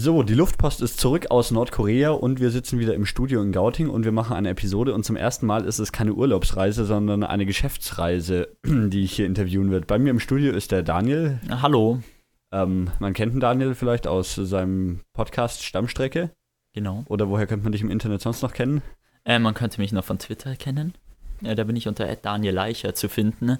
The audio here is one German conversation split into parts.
So, die Luftpost ist zurück aus Nordkorea und wir sitzen wieder im Studio in Gauting und wir machen eine Episode und zum ersten Mal ist es keine Urlaubsreise, sondern eine Geschäftsreise, die ich hier interviewen wird. Bei mir im Studio ist der Daniel. Hallo. Ähm, man kennt den Daniel vielleicht aus seinem Podcast Stammstrecke. Genau. Oder woher könnte man dich im Internet sonst noch kennen? Äh, man könnte mich noch von Twitter kennen. Ja, da bin ich unter Daniel Leicher zu finden.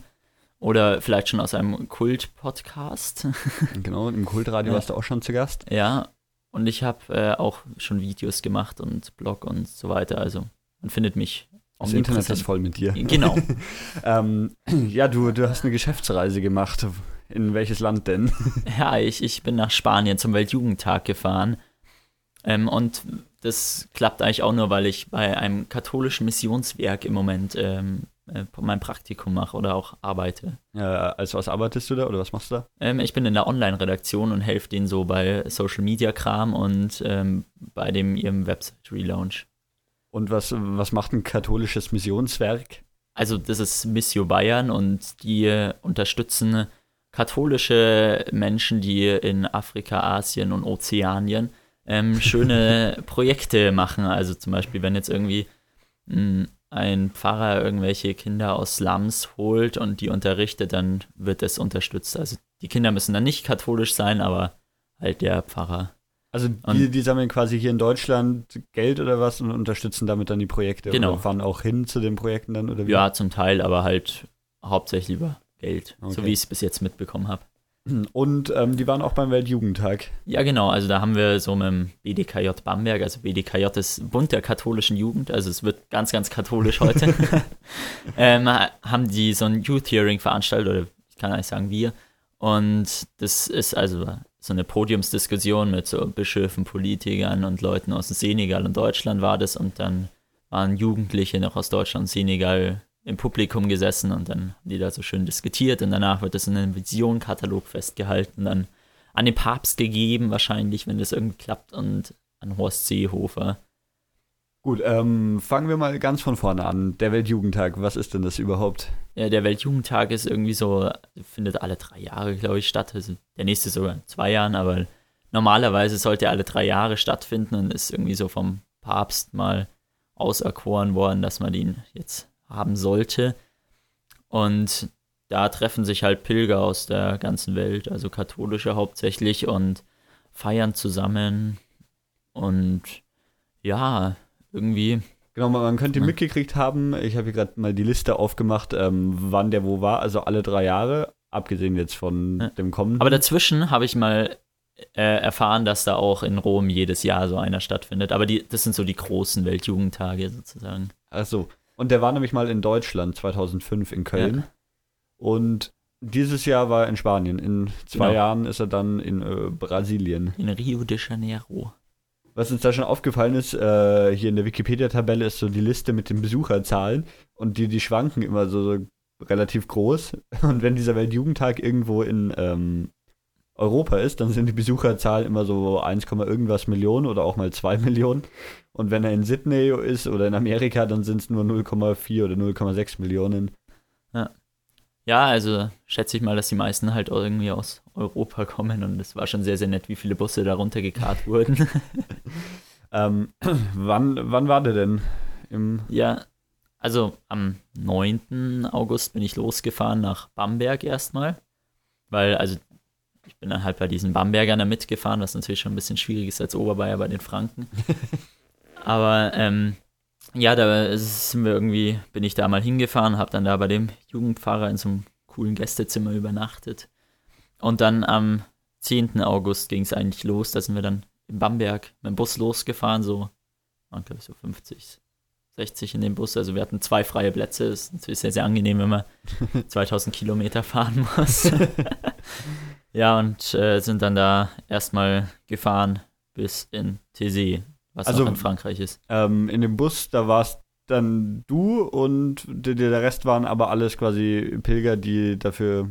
Oder vielleicht schon aus einem Kult-Podcast. genau, im Kultradio ja. warst du auch schon zu Gast. Ja, und ich habe äh, auch schon Videos gemacht und Blog und so weiter. Also man findet mich. Das Internet ist voll mit dir. Genau. ähm, ja, du, du hast eine Geschäftsreise gemacht. In welches Land denn? ja, ich, ich bin nach Spanien zum Weltjugendtag gefahren. Ähm, und das klappt eigentlich auch nur, weil ich bei einem katholischen Missionswerk im Moment ähm, äh, mein Praktikum mache oder auch arbeite. Ja, also was arbeitest du da oder was machst du da? Ähm, ich bin in der Online-Redaktion und helfe denen so bei Social-Media-Kram und ähm, bei dem ihrem Website-Relaunch. Und was, was macht ein katholisches Missionswerk? Also das ist Missio Bayern und die unterstützen katholische Menschen, die in Afrika, Asien und Ozeanien ähm, schöne Projekte machen. Also zum Beispiel, wenn jetzt irgendwie mh, ein Pfarrer irgendwelche Kinder aus Slums holt und die unterrichtet, dann wird das unterstützt. Also die Kinder müssen dann nicht katholisch sein, aber halt der Pfarrer. Also die, die sammeln quasi hier in Deutschland Geld oder was und unterstützen damit dann die Projekte. Genau. Oder fahren auch hin zu den Projekten dann oder wie? Ja, zum Teil, aber halt hauptsächlich über Geld, okay. so wie ich es bis jetzt mitbekommen habe. Und ähm, die waren auch beim Weltjugendtag. Ja, genau. Also da haben wir so mit dem BDKJ Bamberg, also BDKJ ist Bund der katholischen Jugend, also es wird ganz, ganz katholisch heute, ähm, haben die so ein Youth Hearing veranstaltet, oder ich kann eigentlich sagen wir. Und das ist also so eine Podiumsdiskussion mit so Bischöfen, Politikern und Leuten aus Senegal und Deutschland war das. Und dann waren Jugendliche noch aus Deutschland und Senegal im Publikum gesessen und dann haben die da so schön diskutiert und danach wird das in einem Visionkatalog festgehalten, dann an den Papst gegeben, wahrscheinlich, wenn das irgendwie klappt, und an Horst Seehofer. Gut, ähm, fangen wir mal ganz von vorne an. Der Weltjugendtag, was ist denn das überhaupt? Ja, der Weltjugendtag ist irgendwie so, findet alle drei Jahre, glaube ich, statt. Also der nächste sogar in zwei Jahren, aber normalerweise sollte er alle drei Jahre stattfinden und ist irgendwie so vom Papst mal auserkoren worden, dass man ihn jetzt haben sollte. Und da treffen sich halt Pilger aus der ganzen Welt, also katholische hauptsächlich, und feiern zusammen. Und ja, irgendwie. Genau, man könnte mitgekriegt haben, ich habe hier gerade mal die Liste aufgemacht, ähm, wann der wo war, also alle drei Jahre, abgesehen jetzt von ja. dem kommenden. Aber dazwischen habe ich mal äh, erfahren, dass da auch in Rom jedes Jahr so einer stattfindet. Aber die, das sind so die großen Weltjugendtage sozusagen. Ach so. Und der war nämlich mal in Deutschland 2005 in Köln. Ja. Und dieses Jahr war er in Spanien. In zwei genau. Jahren ist er dann in äh, Brasilien. In Rio de Janeiro. Was uns da schon aufgefallen ist, äh, hier in der Wikipedia-Tabelle ist so die Liste mit den Besucherzahlen und die, die schwanken immer so, so relativ groß. Und wenn dieser Weltjugendtag irgendwo in ähm, Europa ist, dann sind die Besucherzahlen immer so 1, irgendwas Millionen oder auch mal 2 Millionen. Und wenn er in Sydney ist oder in Amerika, dann sind es nur 0,4 oder 0,6 Millionen. Ja. Ja, also schätze ich mal, dass die meisten halt irgendwie aus Europa kommen und es war schon sehr, sehr nett, wie viele Busse da runtergekarrt wurden. ähm, wann, wann war der denn? Im ja, also am 9. August bin ich losgefahren nach Bamberg erstmal, weil also ich bin dann halt bei diesen Bambergern da mitgefahren, was natürlich schon ein bisschen schwierig ist als Oberbayer bei den Franken. Aber ähm, ja, da sind wir irgendwie, bin ich da mal hingefahren, habe dann da bei dem Jugendpfarrer in so einem coolen Gästezimmer übernachtet. Und dann am 10. August ging es eigentlich los, da sind wir dann in Bamberg mit dem Bus losgefahren, so, waren glaube ich so 50, 60 in dem Bus. Also wir hatten zwei freie Plätze. Das ist natürlich sehr, sehr angenehm, wenn man 2000 Kilometer fahren muss. ja, und äh, sind dann da erstmal gefahren bis in Thésée was also, auch in Frankreich ist. Ähm, in dem Bus, da warst dann du und der, der Rest waren aber alles quasi Pilger, die dafür,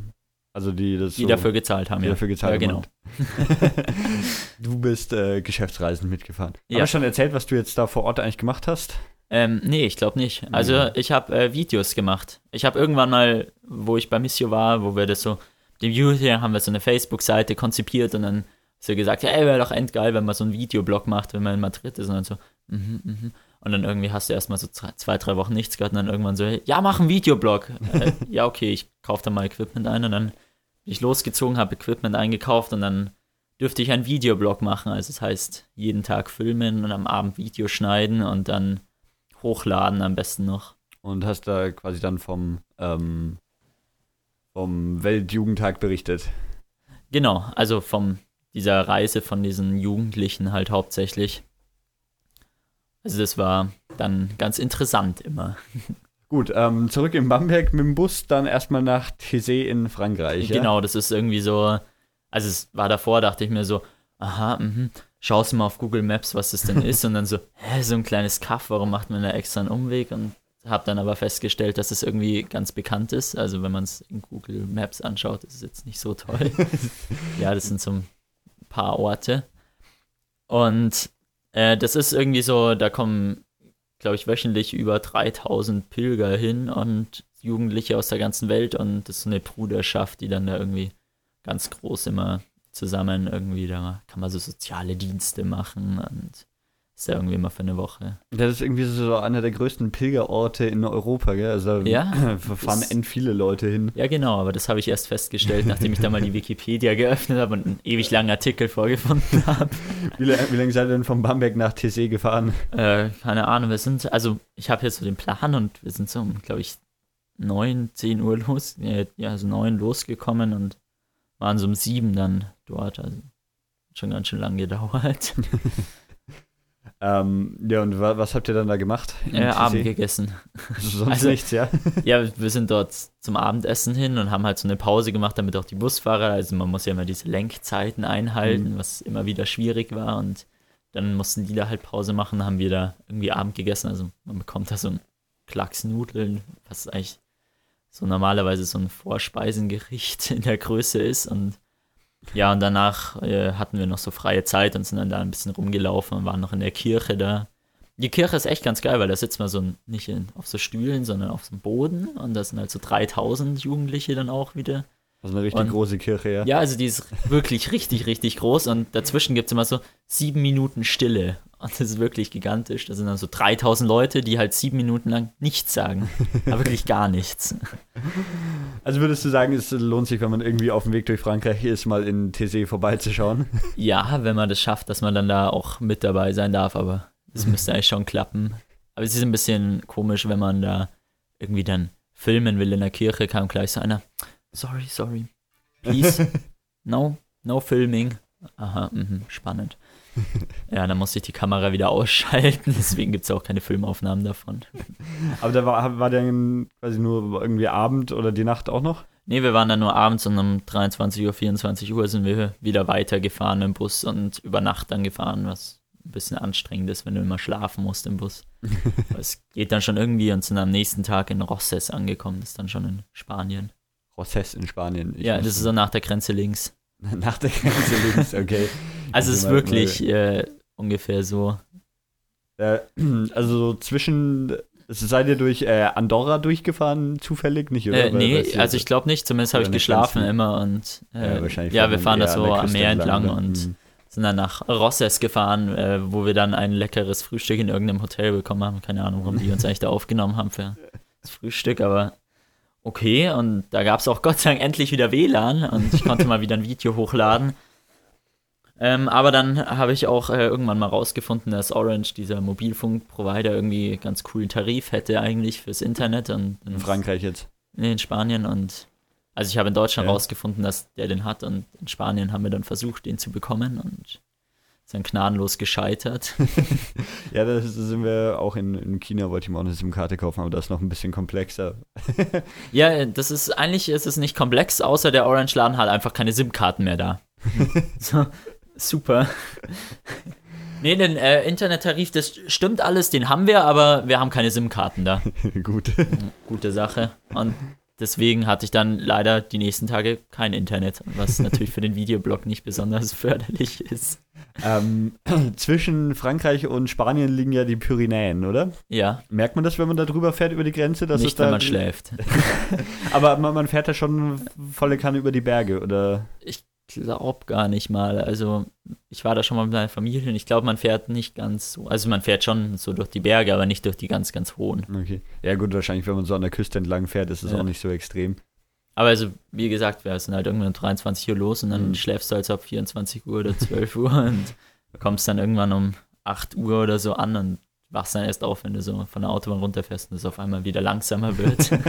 also die das Die so, dafür gezahlt haben, die ja. dafür gezahlt ja, genau. du bist äh, Geschäftsreisen mitgefahren. Ja. Hast du schon erzählt, was du jetzt da vor Ort eigentlich gemacht hast? Ähm, nee, ich glaube nicht. Also ja. ich habe äh, Videos gemacht. Ich habe irgendwann mal, wo ich bei Missio war, wo wir das so, dem Youth hier haben wir so eine Facebook-Seite konzipiert und dann so gesagt, ja, ey, wäre doch endgeil, wenn man so einen Videoblog macht, wenn man in Madrid ist und dann so, mhm, mhm. Und dann irgendwie hast du erstmal so zwei, drei Wochen nichts gehört und dann irgendwann so, ja, mach einen Videoblog. äh, ja, okay, ich kaufe da mal Equipment ein und dann bin ich losgezogen, habe Equipment eingekauft und dann dürfte ich einen Videoblog machen. Also das heißt, jeden Tag filmen und am Abend Video schneiden und dann hochladen am besten noch. Und hast da quasi dann vom, ähm, vom Weltjugendtag berichtet. Genau, also von dieser Reise von diesen Jugendlichen halt hauptsächlich. Also das war dann ganz interessant immer. Gut, ähm, zurück in Bamberg mit dem Bus, dann erstmal nach Thésée in Frankreich. Genau, ja? das ist irgendwie so, also es war davor, dachte ich mir so, aha, mhm, schaust du mal auf Google Maps, was das denn ist und dann so, hä, so ein kleines Kaff, warum macht man da extra einen Umweg und habe dann aber festgestellt, dass es irgendwie ganz bekannt ist. Also wenn man es in Google Maps anschaut, ist es jetzt nicht so toll. ja, das sind so ein paar Orte. Und äh, das ist irgendwie so, da kommen, glaube ich, wöchentlich über 3000 Pilger hin und Jugendliche aus der ganzen Welt und das ist so eine Bruderschaft, die dann da irgendwie ganz groß immer zusammen irgendwie, da kann man so soziale Dienste machen und ist ja irgendwie immer für eine Woche. Das ist irgendwie so einer der größten Pilgerorte in Europa, gell? Also ja, fahren end viele Leute hin. Ja, genau, aber das habe ich erst festgestellt, nachdem ich da mal die Wikipedia geöffnet habe und einen ewig langen Artikel vorgefunden habe. Wie, wie, lange seid ihr denn von Bamberg nach TC gefahren? Äh, keine Ahnung, wir sind, also ich habe jetzt so den Plan und wir sind so, glaube ich, 9, 10 Uhr los, ja, also 9 losgekommen und waren so um 7 dann dort, also schon ganz schön lang gedauert. Ähm, ja, und wa was habt ihr dann da gemacht? Äh, Abend gegessen. Sonst also, nichts, ja? ja, wir sind dort zum Abendessen hin und haben halt so eine Pause gemacht, damit auch die Busfahrer, also man muss ja immer diese Lenkzeiten einhalten, mhm. was immer wieder schwierig war und dann mussten die da halt Pause machen, haben wir da irgendwie Abend gegessen, also man bekommt da so ein Klacks Nudeln, was eigentlich so normalerweise so ein Vorspeisengericht in der Größe ist und ja, und danach äh, hatten wir noch so freie Zeit und sind dann da ein bisschen rumgelaufen und waren noch in der Kirche da. Die Kirche ist echt ganz geil, weil da sitzt man so nicht in, auf so Stühlen, sondern auf so einem Boden und da sind halt so 3000 Jugendliche dann auch wieder. Das ist eine richtig und, große Kirche, ja. Ja, also die ist wirklich richtig, richtig groß und dazwischen gibt es immer so sieben Minuten Stille. Und das ist wirklich gigantisch. Da sind dann so 3000 Leute, die halt sieben Minuten lang nichts sagen. aber wirklich gar nichts. Also würdest du sagen, es lohnt sich, wenn man irgendwie auf dem Weg durch Frankreich ist, mal in TC vorbeizuschauen? Ja, wenn man das schafft, dass man dann da auch mit dabei sein darf, aber das müsste eigentlich schon klappen. Aber es ist ein bisschen komisch, wenn man da irgendwie dann filmen will in der Kirche, kam gleich so einer, sorry, sorry, please, no, no filming. Aha, mh, spannend. ja, dann musste ich die Kamera wieder ausschalten, deswegen gibt es auch keine Filmaufnahmen davon. Aber da war, war der quasi nur irgendwie Abend oder die Nacht auch noch? Nee, wir waren dann nur abends und um 23 Uhr, 24 Uhr sind wir wieder weitergefahren im Bus und über Nacht dann gefahren, was ein bisschen anstrengend ist, wenn du immer schlafen musst im Bus. es geht dann schon irgendwie und sind am nächsten Tag in Rosses angekommen, das ist dann schon in Spanien. Rosses in Spanien. Ich ja, das ist so nach der Grenze links. nach der Grenze links, okay. Also es ist wirklich äh, ungefähr so. Äh, also so zwischen Seid ihr durch äh, Andorra durchgefahren, zufällig nicht, oder? Äh, nee, also ich glaube nicht, zumindest habe ich geschlafen Grenze. immer und äh, ja, ja, wir fahren da so am Meer entlang, entlang und mhm. sind dann nach Rosses gefahren, äh, wo wir dann ein leckeres Frühstück in irgendeinem Hotel bekommen haben. Keine Ahnung, warum die uns eigentlich da aufgenommen haben für das Frühstück, aber okay. Und da gab es auch Gott sei Dank endlich wieder WLAN und ich konnte mal wieder ein Video hochladen. Ähm, aber dann habe ich auch äh, irgendwann mal rausgefunden, dass Orange, dieser Mobilfunkprovider, irgendwie ganz coolen Tarif hätte eigentlich fürs Internet. Und, in Frankreich jetzt? Nee, in Spanien. Und also ich habe in Deutschland ja. rausgefunden, dass der den hat und in Spanien haben wir dann versucht, den zu bekommen und sind gnadenlos gescheitert. ja, da sind wir auch in, in China, wollte ich mir auch eine SIM-Karte kaufen, aber das ist noch ein bisschen komplexer. ja, das ist eigentlich ist es nicht komplex, außer der Orange-Laden hat einfach keine SIM-Karten mehr da. so, Super. Nee, den äh, Internettarif, das stimmt alles, den haben wir, aber wir haben keine SIM-Karten da. Gut. Gute Sache. Und deswegen hatte ich dann leider die nächsten Tage kein Internet, was natürlich für den Videoblog nicht besonders förderlich ist. Ähm, zwischen Frankreich und Spanien liegen ja die Pyrenäen, oder? Ja. Merkt man das, wenn man da drüber fährt über die Grenze? Dass Nicht, wenn man schläft. aber man, man, fährt da schon volle Kanne über die Berge, oder? Ich glaube gar nicht mal. Also ich war da schon mal mit meiner Familie und ich glaube, man fährt nicht ganz so. Also man fährt schon so durch die Berge, aber nicht durch die ganz, ganz hohen. Okay. Ja gut, wahrscheinlich, wenn man so an der Küste entlang fährt, ist es Ja. auch nicht so extrem. Aber also, wie gesagt, wir sind halt irgendwann um 23 Uhr los und dann Mhm. schläfst du halt so ab 24 Uhr oder 12 Uhr und kommst dann irgendwann um 8 Uhr oder so an und wachst dann erst auf, wenn du so von der Autobahn runterfährst und es auf einmal wieder langsamer wird.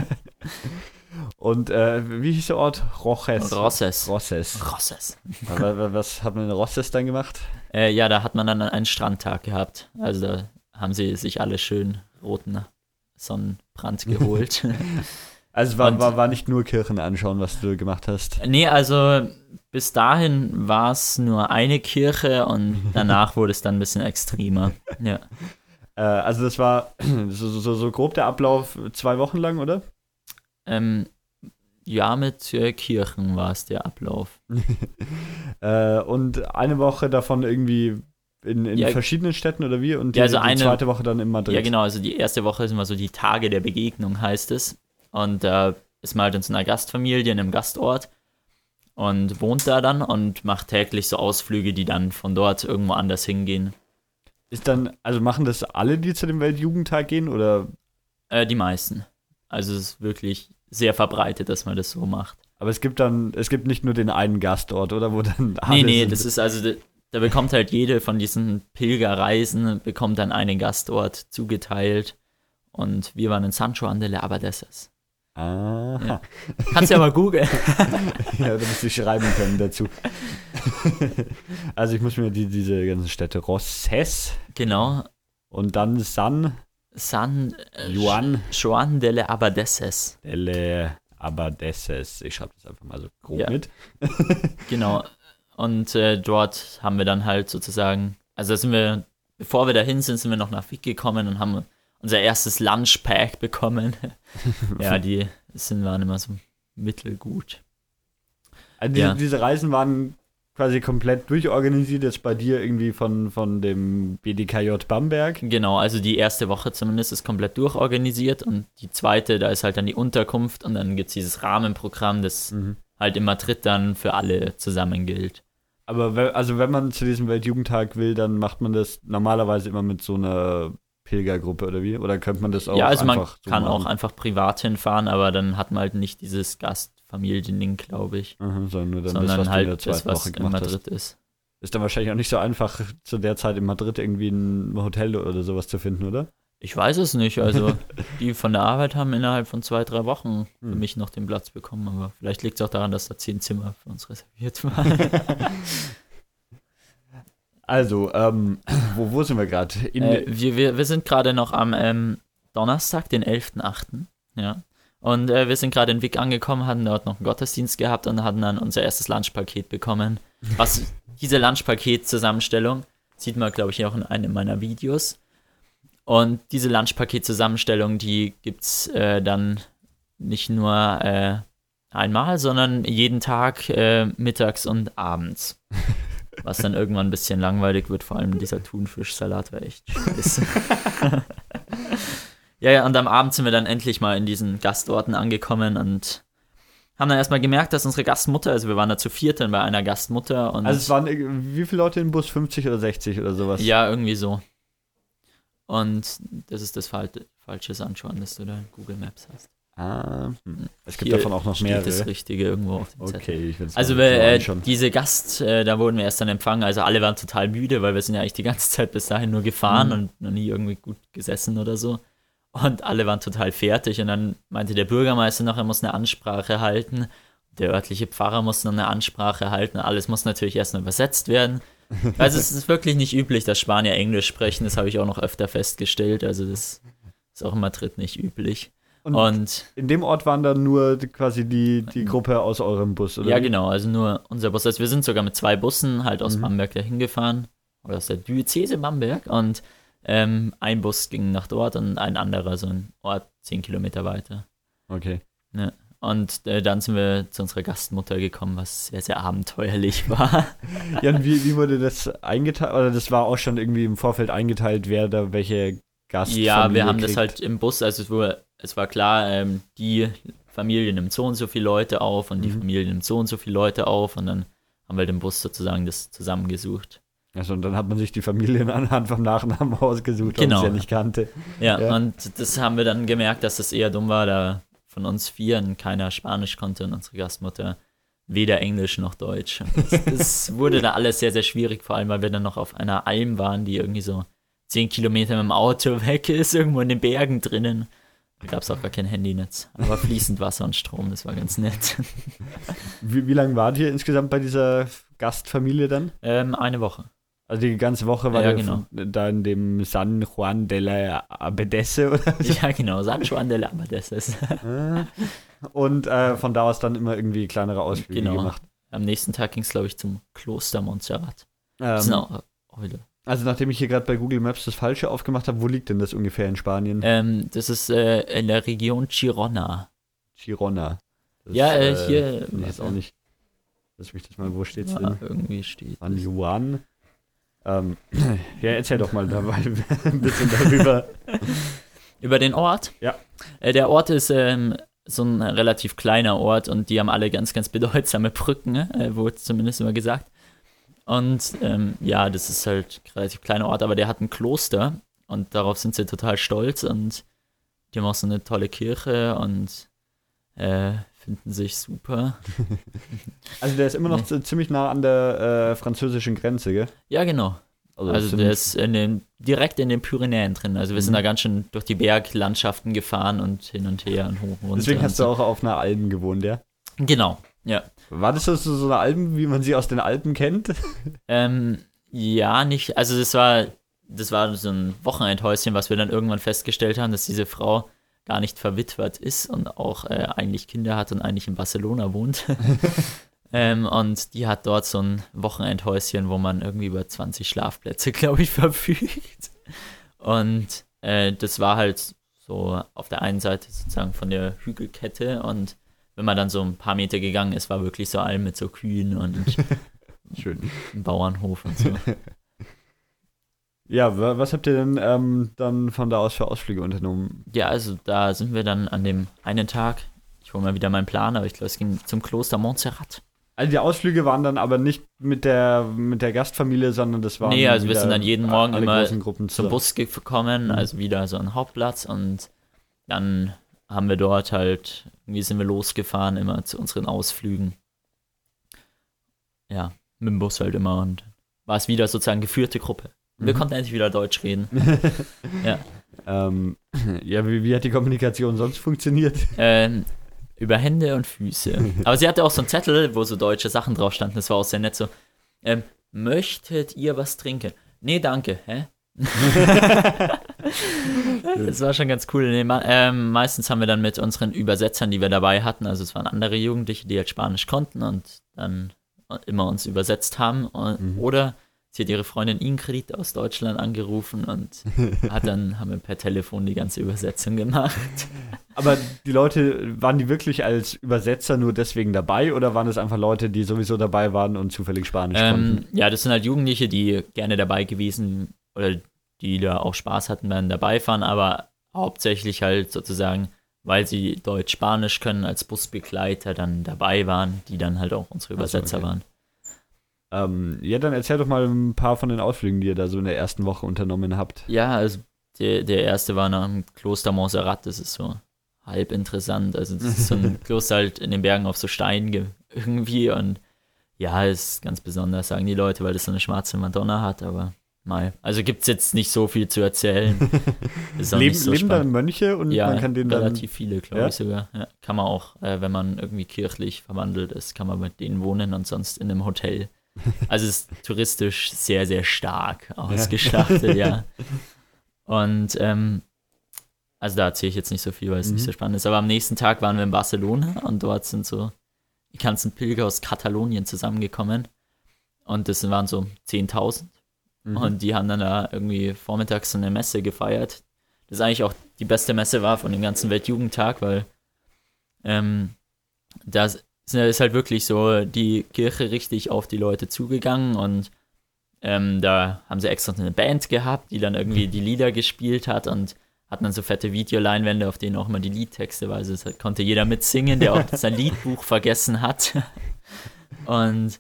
Und äh, wie hieß der Ort? Roches. Rosses. Rosses. Rosses. Aber wa- was hat man in Rosses dann gemacht? Äh, ja, da hat man dann einen Strandtag gehabt. Also da haben sie sich alle schön roten Sonnenbrand geholt. Also war, Und- war, war nicht nur Kirchen anschauen, was du gemacht hast. nee, also bis dahin war es nur eine Kirche und danach wurde es dann ein bisschen extremer. Ja. Äh, also das war so, so, so grob der Ablauf zwei Wochen lang, oder? Ähm, ja, mit äh, Kirchen war es der Ablauf. Äh, und eine Woche davon irgendwie in, in Ja. verschiedenen Städten oder wie? Und die, Ja, also die eine- zweite Woche dann in Madrid. Ja, genau, also die erste Woche ist immer so die Tage der Begegnung, heißt es. Und da ist man halt in so einer Gastfamilie in einem Gastort und wohnt da dann und macht täglich so Ausflüge, die dann von dort irgendwo anders hingehen. Ist dann, also machen das alle, die zu dem Weltjugendtag gehen? Oder Äh, die meisten. Also es ist wirklich sehr verbreitet, dass man das so macht. aber es gibt dann, es gibt nicht nur den einen Gastort, oder wo dann Nee, nee, das ist also, da, bekommt halt jede von diesen Pilgerreisen, bekommt dann einen Gastort zugeteilt. Und wir waren in Sancho Andele Abadesses. Ah, Ja. Kannst ja mal googeln. ja, da musst du schreiben können dazu. also ich muss mir die, diese ganzen Städte Rosses Genau. und dann San San äh, Juan Juan de le Abadesses. delle Abadesses. Ich schreibe das einfach mal so grob Ja. mit. Genau. Und äh, dort haben wir dann halt sozusagen, also da sind wir, bevor wir dahin sind, sind wir noch nach Wick gekommen und haben unser erstes Lunchpack bekommen. ja, die sind, waren immer so mittelgut. Also diese, Ja. diese Reisen waren quasi komplett durchorganisiert, jetzt bei dir irgendwie von, von dem BDKJ Bamberg. Genau, also die erste Woche zumindest ist komplett durchorganisiert und die zweite, da ist halt dann die Unterkunft und dann gibt es dieses Rahmenprogramm, das Mhm. halt in Madrid dann für alle zusammen gilt. Aber also wenn man zu diesem Weltjugendtag will, dann macht man das normalerweise immer mit so einer Pilgergruppe oder wie? Oder könnte man das auch ja, also man einfach so kann machen? auch einfach privat hinfahren, aber dann hat man halt nicht dieses Gastfamilien-Ding, glaube ich. Mhm, sondern sondern das, was halt das, was Woche in Madrid hast. ist. Ist dann wahrscheinlich auch nicht so einfach, zu der Zeit in Madrid irgendwie ein Hotel oder sowas zu finden, oder? Ich weiß es nicht. Also, die von der Arbeit haben innerhalb von zwei, drei Wochen für Hm. mich noch den Platz bekommen. Aber vielleicht liegt es auch daran, dass da zehn Zimmer für uns reserviert waren. Also, ähm, wo, wo sind wir gerade? Äh, wir, wir, wir sind gerade noch am ähm, Donnerstag, den 11.8. Ja. Und äh, wir sind gerade in Wick angekommen, hatten dort noch einen Gottesdienst gehabt und hatten dann unser erstes Lunchpaket bekommen. Was diese Lunchpaket-Zusammenstellung sieht man, glaube ich, auch in einem meiner Videos. Und diese Lunchpaket-Zusammenstellung, die gibt es äh, dann nicht nur äh, einmal, sondern jeden Tag äh, mittags und abends. Was dann irgendwann ein bisschen langweilig wird, vor allem dieser Thunfischsalat war echt scheiße. ja, ja, und am Abend sind wir dann endlich mal in diesen Gastorten angekommen und haben dann erstmal gemerkt, dass unsere Gastmutter, also wir waren da zu viert dann bei einer Gastmutter und also es waren, irg- wie viele Leute im Bus? 50 oder 60 oder sowas? ja, irgendwie so. Und das ist das Fal falsche Anschauen, das du da Google Maps hast. Ah, hm. es gibt Hier davon auch noch steht mehrere. das Richtige irgendwo auf dem Zettel. Okay, ich will Also wir, mal äh, diese Gast, äh, da wurden wir erst dann empfangen, also alle waren total müde, weil wir sind ja eigentlich die ganze Zeit bis dahin nur gefahren Mhm. und noch nie irgendwie gut gesessen oder so. Und alle waren total fertig und dann meinte der Bürgermeister noch, er muss eine Ansprache halten. Der örtliche Pfarrer muss noch eine Ansprache halten. Alles muss natürlich erst noch übersetzt werden. Also es ist wirklich nicht üblich, dass Spanier Englisch sprechen. Das habe ich auch noch öfter festgestellt. Also das ist auch in Madrid nicht üblich. Und- Und In dem Ort waren dann nur quasi die, die Gruppe aus eurem Bus, oder? Ja, genau, also nur unser Bus. Also wir sind sogar mit zwei Bussen halt aus Mhm. Bamberg dahin gefahren. Oder aus der Diözese Bamberg. Und ähm, ein Bus ging nach dort und ein anderer so ein Ort zehn Kilometer weiter. Okay. Und äh, dann sind wir zu unserer Gastmutter gekommen, was sehr, sehr abenteuerlich war. Ja, und wie, wie wurde das eingeteilt? Oder das war auch schon irgendwie im Vorfeld eingeteilt, wer da welche Gastfamilie ja, wir haben das kriegt? halt im Bus, also es war, es war klar, ähm, die Familie nimmt so und so viele Leute auf und die Mhm. Familie nimmt so und so viele Leute auf und dann haben wir den Bus sozusagen das zusammengesucht. Also und dann hat man sich die Familien anhand vom Nachnamen ausgesucht, Genau. weil ja nicht kannte. Ja, Ja. und das haben wir dann gemerkt, dass das eher dumm war, da von uns Vieren keiner Spanisch konnte und unsere Gastmutter weder Englisch noch Deutsch. Das wurde da alles sehr, sehr schwierig, vor allem weil wir dann noch auf einer Alm waren, die irgendwie so zehn Kilometer mit dem Auto weg ist, irgendwo in den Bergen drinnen. Da gab es auch gar kein Handynetz, aber fließend Wasser und Strom, das war ganz nett. Wie, wie lange wart ihr insgesamt bei dieser Gastfamilie dann? Ähm, eine Woche. Also die ganze Woche war Ja, genau. da in dem San Juan de la Abadese oder Ja, genau, San Juan de la Abadeses. Und äh, von da aus dann immer irgendwie kleinere Ausflüge Genau. gemacht. Am nächsten Tag ging es, glaube ich, zum Kloster Montserrat. Ähm, heute. also nachdem ich hier gerade bei Google Maps das Falsche aufgemacht habe, wo liegt denn das ungefähr in Spanien? Ähm, das ist äh, in der Region Girona. Girona. Das, Ja, äh, hier- finde ich jetzt auch nicht. Lass mich das mal, wo steht's Ja, denn? irgendwie steht. San Juan. Ähm, ja, erzähl doch mal dabei ein bisschen darüber. Über den Ort? Ja. Äh, der Ort ist ähm, so ein relativ kleiner Ort und die haben alle ganz, ganz bedeutsame Brücken, äh, wurde zumindest immer gesagt. Und ähm, ja, das ist halt ein relativ kleiner Ort, aber der hat ein Kloster und darauf sind sie total stolz und die haben auch so eine tolle Kirche und äh, finden sich super. Also der ist immer noch so ziemlich nah an der äh, französischen Grenze, gell? Ja, genau. Also, Also sind- der ist in den, direkt in den Pyrenäen drin. Also wir sind Mhm. da ganz schön durch die Berglandschaften gefahren und hin und her und hoch und runter. Deswegen hast du auch auf einer Alm gewohnt, ja? Genau, ja. War das so, so eine Alm, wie man sie aus den Alpen kennt? Ähm, ja, nicht, also das war, das war so ein Wochenendhäuschen, was wir dann irgendwann festgestellt haben, dass diese Frau gar nicht verwitwet ist und auch äh, eigentlich Kinder hat und eigentlich in Barcelona wohnt. ähm, und die hat dort so ein Wochenendhäuschen, wo man irgendwie über 20 Schlafplätze, glaube ich, verfügt. Und äh, das war halt so auf der einen Seite sozusagen von der Hügelkette und wenn man dann so ein paar Meter gegangen ist, war wirklich so Alm mit so Kühen und Schön. Bauernhof und so. Ja, wa- was habt ihr denn ähm, dann von da aus für Ausflüge unternommen? Ja, also da sind wir dann an dem einen Tag, ich hole mal wieder meinen Plan, aber ich glaube, es ging zum Kloster Montserrat. Also die Ausflüge waren dann aber nicht mit der mit der Gastfamilie, sondern das waren Nee, also wir sind dann jeden Morgen immer Zum zusammen. Bus gekommen, Mhm. also wieder so ein Hauptplatz und dann haben wir dort halt, irgendwie sind wir losgefahren, immer zu unseren Ausflügen. Ja, mit dem Bus halt immer und war es wieder sozusagen geführte Gruppe. Wir Mhm. konnten endlich wieder Deutsch reden. Ähm, ja, wie, wie hat die Kommunikation sonst funktioniert? Ähm, über Hände und Füße. Aber sie hatte auch so einen Zettel, wo so deutsche Sachen drauf standen. Das war auch sehr nett so. Ähm, möchtet ihr was trinken? Nee, danke. Hä? das war schon ganz cool. Nee, ähm, meistens haben wir dann mit unseren Übersetzern, die wir dabei hatten, also es waren andere Jugendliche, die halt Spanisch konnten und dann immer uns übersetzt haben. Und, Mhm. Oder sie hat ihre Freundin Ingrid aus Deutschland angerufen und hat dann haben wir per Telefon die ganze Übersetzung gemacht. Aber die Leute, waren die wirklich als Übersetzer nur deswegen dabei oder waren es einfach Leute, die sowieso dabei waren und zufällig Spanisch Ähm, konnten? ja, das sind halt Jugendliche, die gerne dabei gewesen oder die da auch Spaß hatten, wenn dabei waren, aber hauptsächlich halt sozusagen, weil sie Deutsch-Spanisch können, als Busbegleiter dann dabei waren, die dann halt auch unsere Übersetzer okay. waren. Ähm, ja, dann erzähl doch mal ein paar von den Ausflügen, die ihr da so in der ersten Woche unternommen habt. Ja, also der, der erste war nach dem Kloster Montserrat, das ist so halb interessant. Also das ist so ein Kloster halt in den Bergen auf so Steinen ge- irgendwie und ja, ist ganz besonders, sagen die Leute, weil das so eine schwarze Madonna hat, aber mal. Also gibt es jetzt nicht so viel zu erzählen. Leben, so leben da spannend. Mönche und ja, man kann denen dann. relativ viele, glaube Ja? ich sogar. Ja, kann man auch, äh, wenn man irgendwie kirchlich verwandelt ist, kann man mit denen wohnen und sonst in einem Hotel. Also es ist touristisch sehr, sehr stark ausgestattet, ja. Und ähm, also da erzähle ich jetzt nicht so viel, weil es nicht Mhm. so spannend ist. Aber am nächsten Tag waren wir in Barcelona und dort sind so die ganzen Pilger aus Katalonien zusammengekommen. Und das waren so 10.000. Mhm. Und die haben dann da irgendwie vormittags so eine Messe gefeiert. Das eigentlich auch die beste Messe war von dem ganzen Weltjugendtag, weil ähm, da ist ist halt wirklich so die Kirche richtig auf die Leute zugegangen und ähm, da haben sie extra eine Band gehabt, die dann irgendwie die Lieder gespielt hat und hatten dann so fette Videoleinwände, auf denen auch immer die Liedtexte war. Also es konnte jeder mitsingen, der auch sein Liedbuch vergessen hat. Und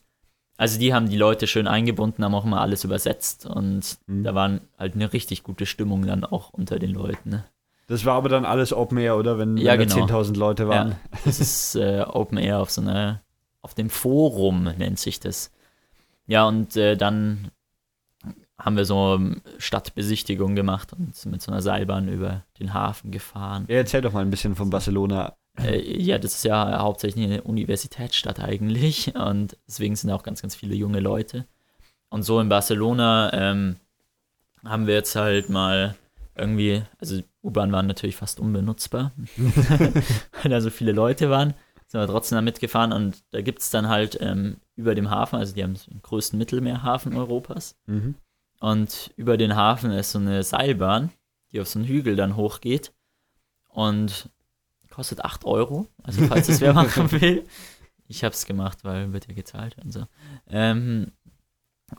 Also die haben die Leute schön eingebunden, haben auch immer alles übersetzt und Mhm. da waren halt eine richtig gute Stimmung dann auch unter den Leuten. Ne? Das war aber dann alles Open Air, oder? Wenn, Ja, wenn genau. 10.000 Leute waren. Ja, das ist äh, Open Air auf so einer, auf dem Forum nennt sich das. Ja, und äh, dann haben wir so ähm, Stadtbesichtigung gemacht und sind mit so einer Seilbahn über den Hafen gefahren. Ja, erzähl doch mal ein bisschen von Barcelona. Äh, ja, das ist ja hauptsächlich eine Universitätsstadt eigentlich und deswegen sind auch ganz, ganz viele junge Leute. Und so in Barcelona ähm, haben wir jetzt halt mal irgendwie, also U-Bahn waren natürlich fast unbenutzbar, weil da so viele Leute waren, sind wir trotzdem da mitgefahren und da gibt es dann halt ähm, über dem Hafen, also die haben den größten Mittelmeerhafen Europas Mhm. und über den Hafen ist so eine Seilbahn, die auf so einen Hügel dann hochgeht und kostet 8 Euro. Also falls es wer machen will. Ich habe es gemacht, weil wird ja gezahlt und so. Ähm,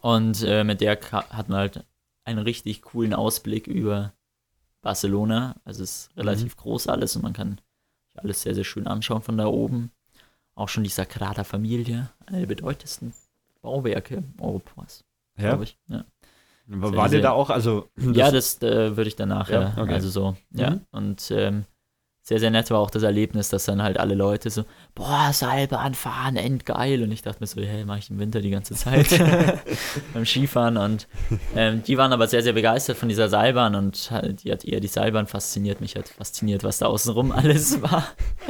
und äh, mit der hat man halt einen richtig coolen Ausblick über Barcelona. Also es ist relativ groß alles und man kann sich alles sehr, sehr schön anschauen von da oben. Auch schon die Sagrada Familia, einer der bedeutendsten Bauwerke Europas, Ja. glaube ich. Ja. War, war dir da auch, also. Ja, das äh, würde ich dann nachher, Ja, okay. also so, ja. Mhm. Und ähm, sehr, sehr nett war auch das Erlebnis, dass dann halt alle Leute so, boah, Seilbahn fahren, endgeil. Und ich dachte mir so, hey, mache ich im Winter die ganze Zeit beim Skifahren. Und ähm, die waren aber sehr, sehr begeistert von dieser Seilbahn und ha- die hat eher die Seilbahn fasziniert. Mich hat fasziniert, was da außenrum alles war.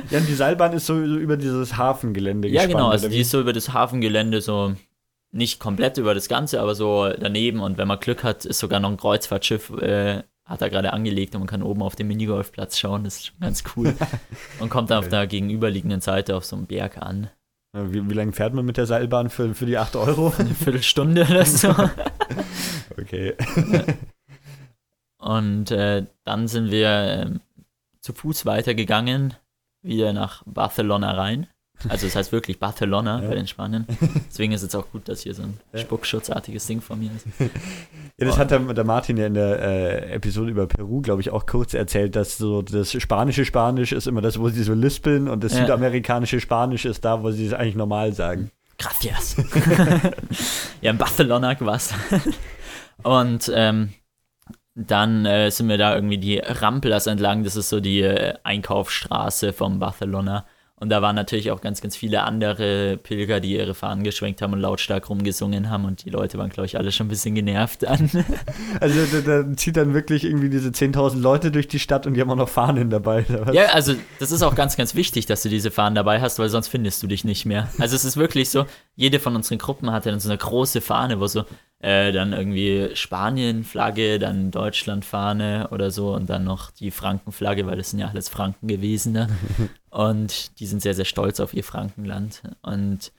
Ja, und die Seilbahn ist so, so über dieses Hafengelände Ja, gespannt. genau, also die ist so über das Hafengelände so nicht komplett über das Ganze, aber so daneben und wenn man Glück hat, ist sogar noch ein Kreuzfahrtschiff, äh, hat er gerade angelegt und man kann oben auf den Minigolfplatz schauen, das ist schon ganz cool. und kommt dann auf der gegenüberliegenden Seite auf so einem Berg an. Wie, wie lange fährt man mit der Seilbahn für, für die 8 Euro? Eine Viertelstunde oder so. Okay. Und äh, dann sind wir ähm, zu Fuß weitergegangen, wieder nach Barcelona rein. Also das heißt wirklich Barcelona Ja. bei den Spaniern. Deswegen ist es auch gut, dass hier so ein Ja. spuckschutzartiges Ding von mir ist. Ja, das hat der, der Martin ja in der äh, Episode über Peru, glaube ich, auch kurz erzählt, dass so das spanische Spanisch ist immer das, wo sie so lispeln und das Ja. südamerikanische Spanisch ist da, wo sie es eigentlich normal sagen. Gracias. ja, in Barcelona was. Und ähm, dann äh, sind wir da irgendwie die Ramplas entlang. Das ist so die äh, Einkaufsstraße von Barcelona. Und da waren natürlich auch ganz, ganz viele andere Pilger, die ihre Fahnen geschwenkt haben und lautstark rumgesungen haben. Und die Leute waren, glaube ich, alle schon ein bisschen genervt dann. Also da, da zieht dann wirklich irgendwie diese 10.000 Leute durch die Stadt und die haben auch noch Fahnen dabei. Ja, also das ist auch ganz, ganz wichtig, dass du diese Fahnen dabei hast, weil sonst findest du dich nicht mehr. Also es ist wirklich so, jede von unseren Gruppen hatte dann so eine große Fahne, wo so äh, dann irgendwie Spanien-Flagge, dann Deutschland-Fahne oder so und dann noch die Franken-Flagge, weil das sind ja alles Franken gewesen. Ne? Und die sind sehr, sehr stolz auf ihr Frankenland. Und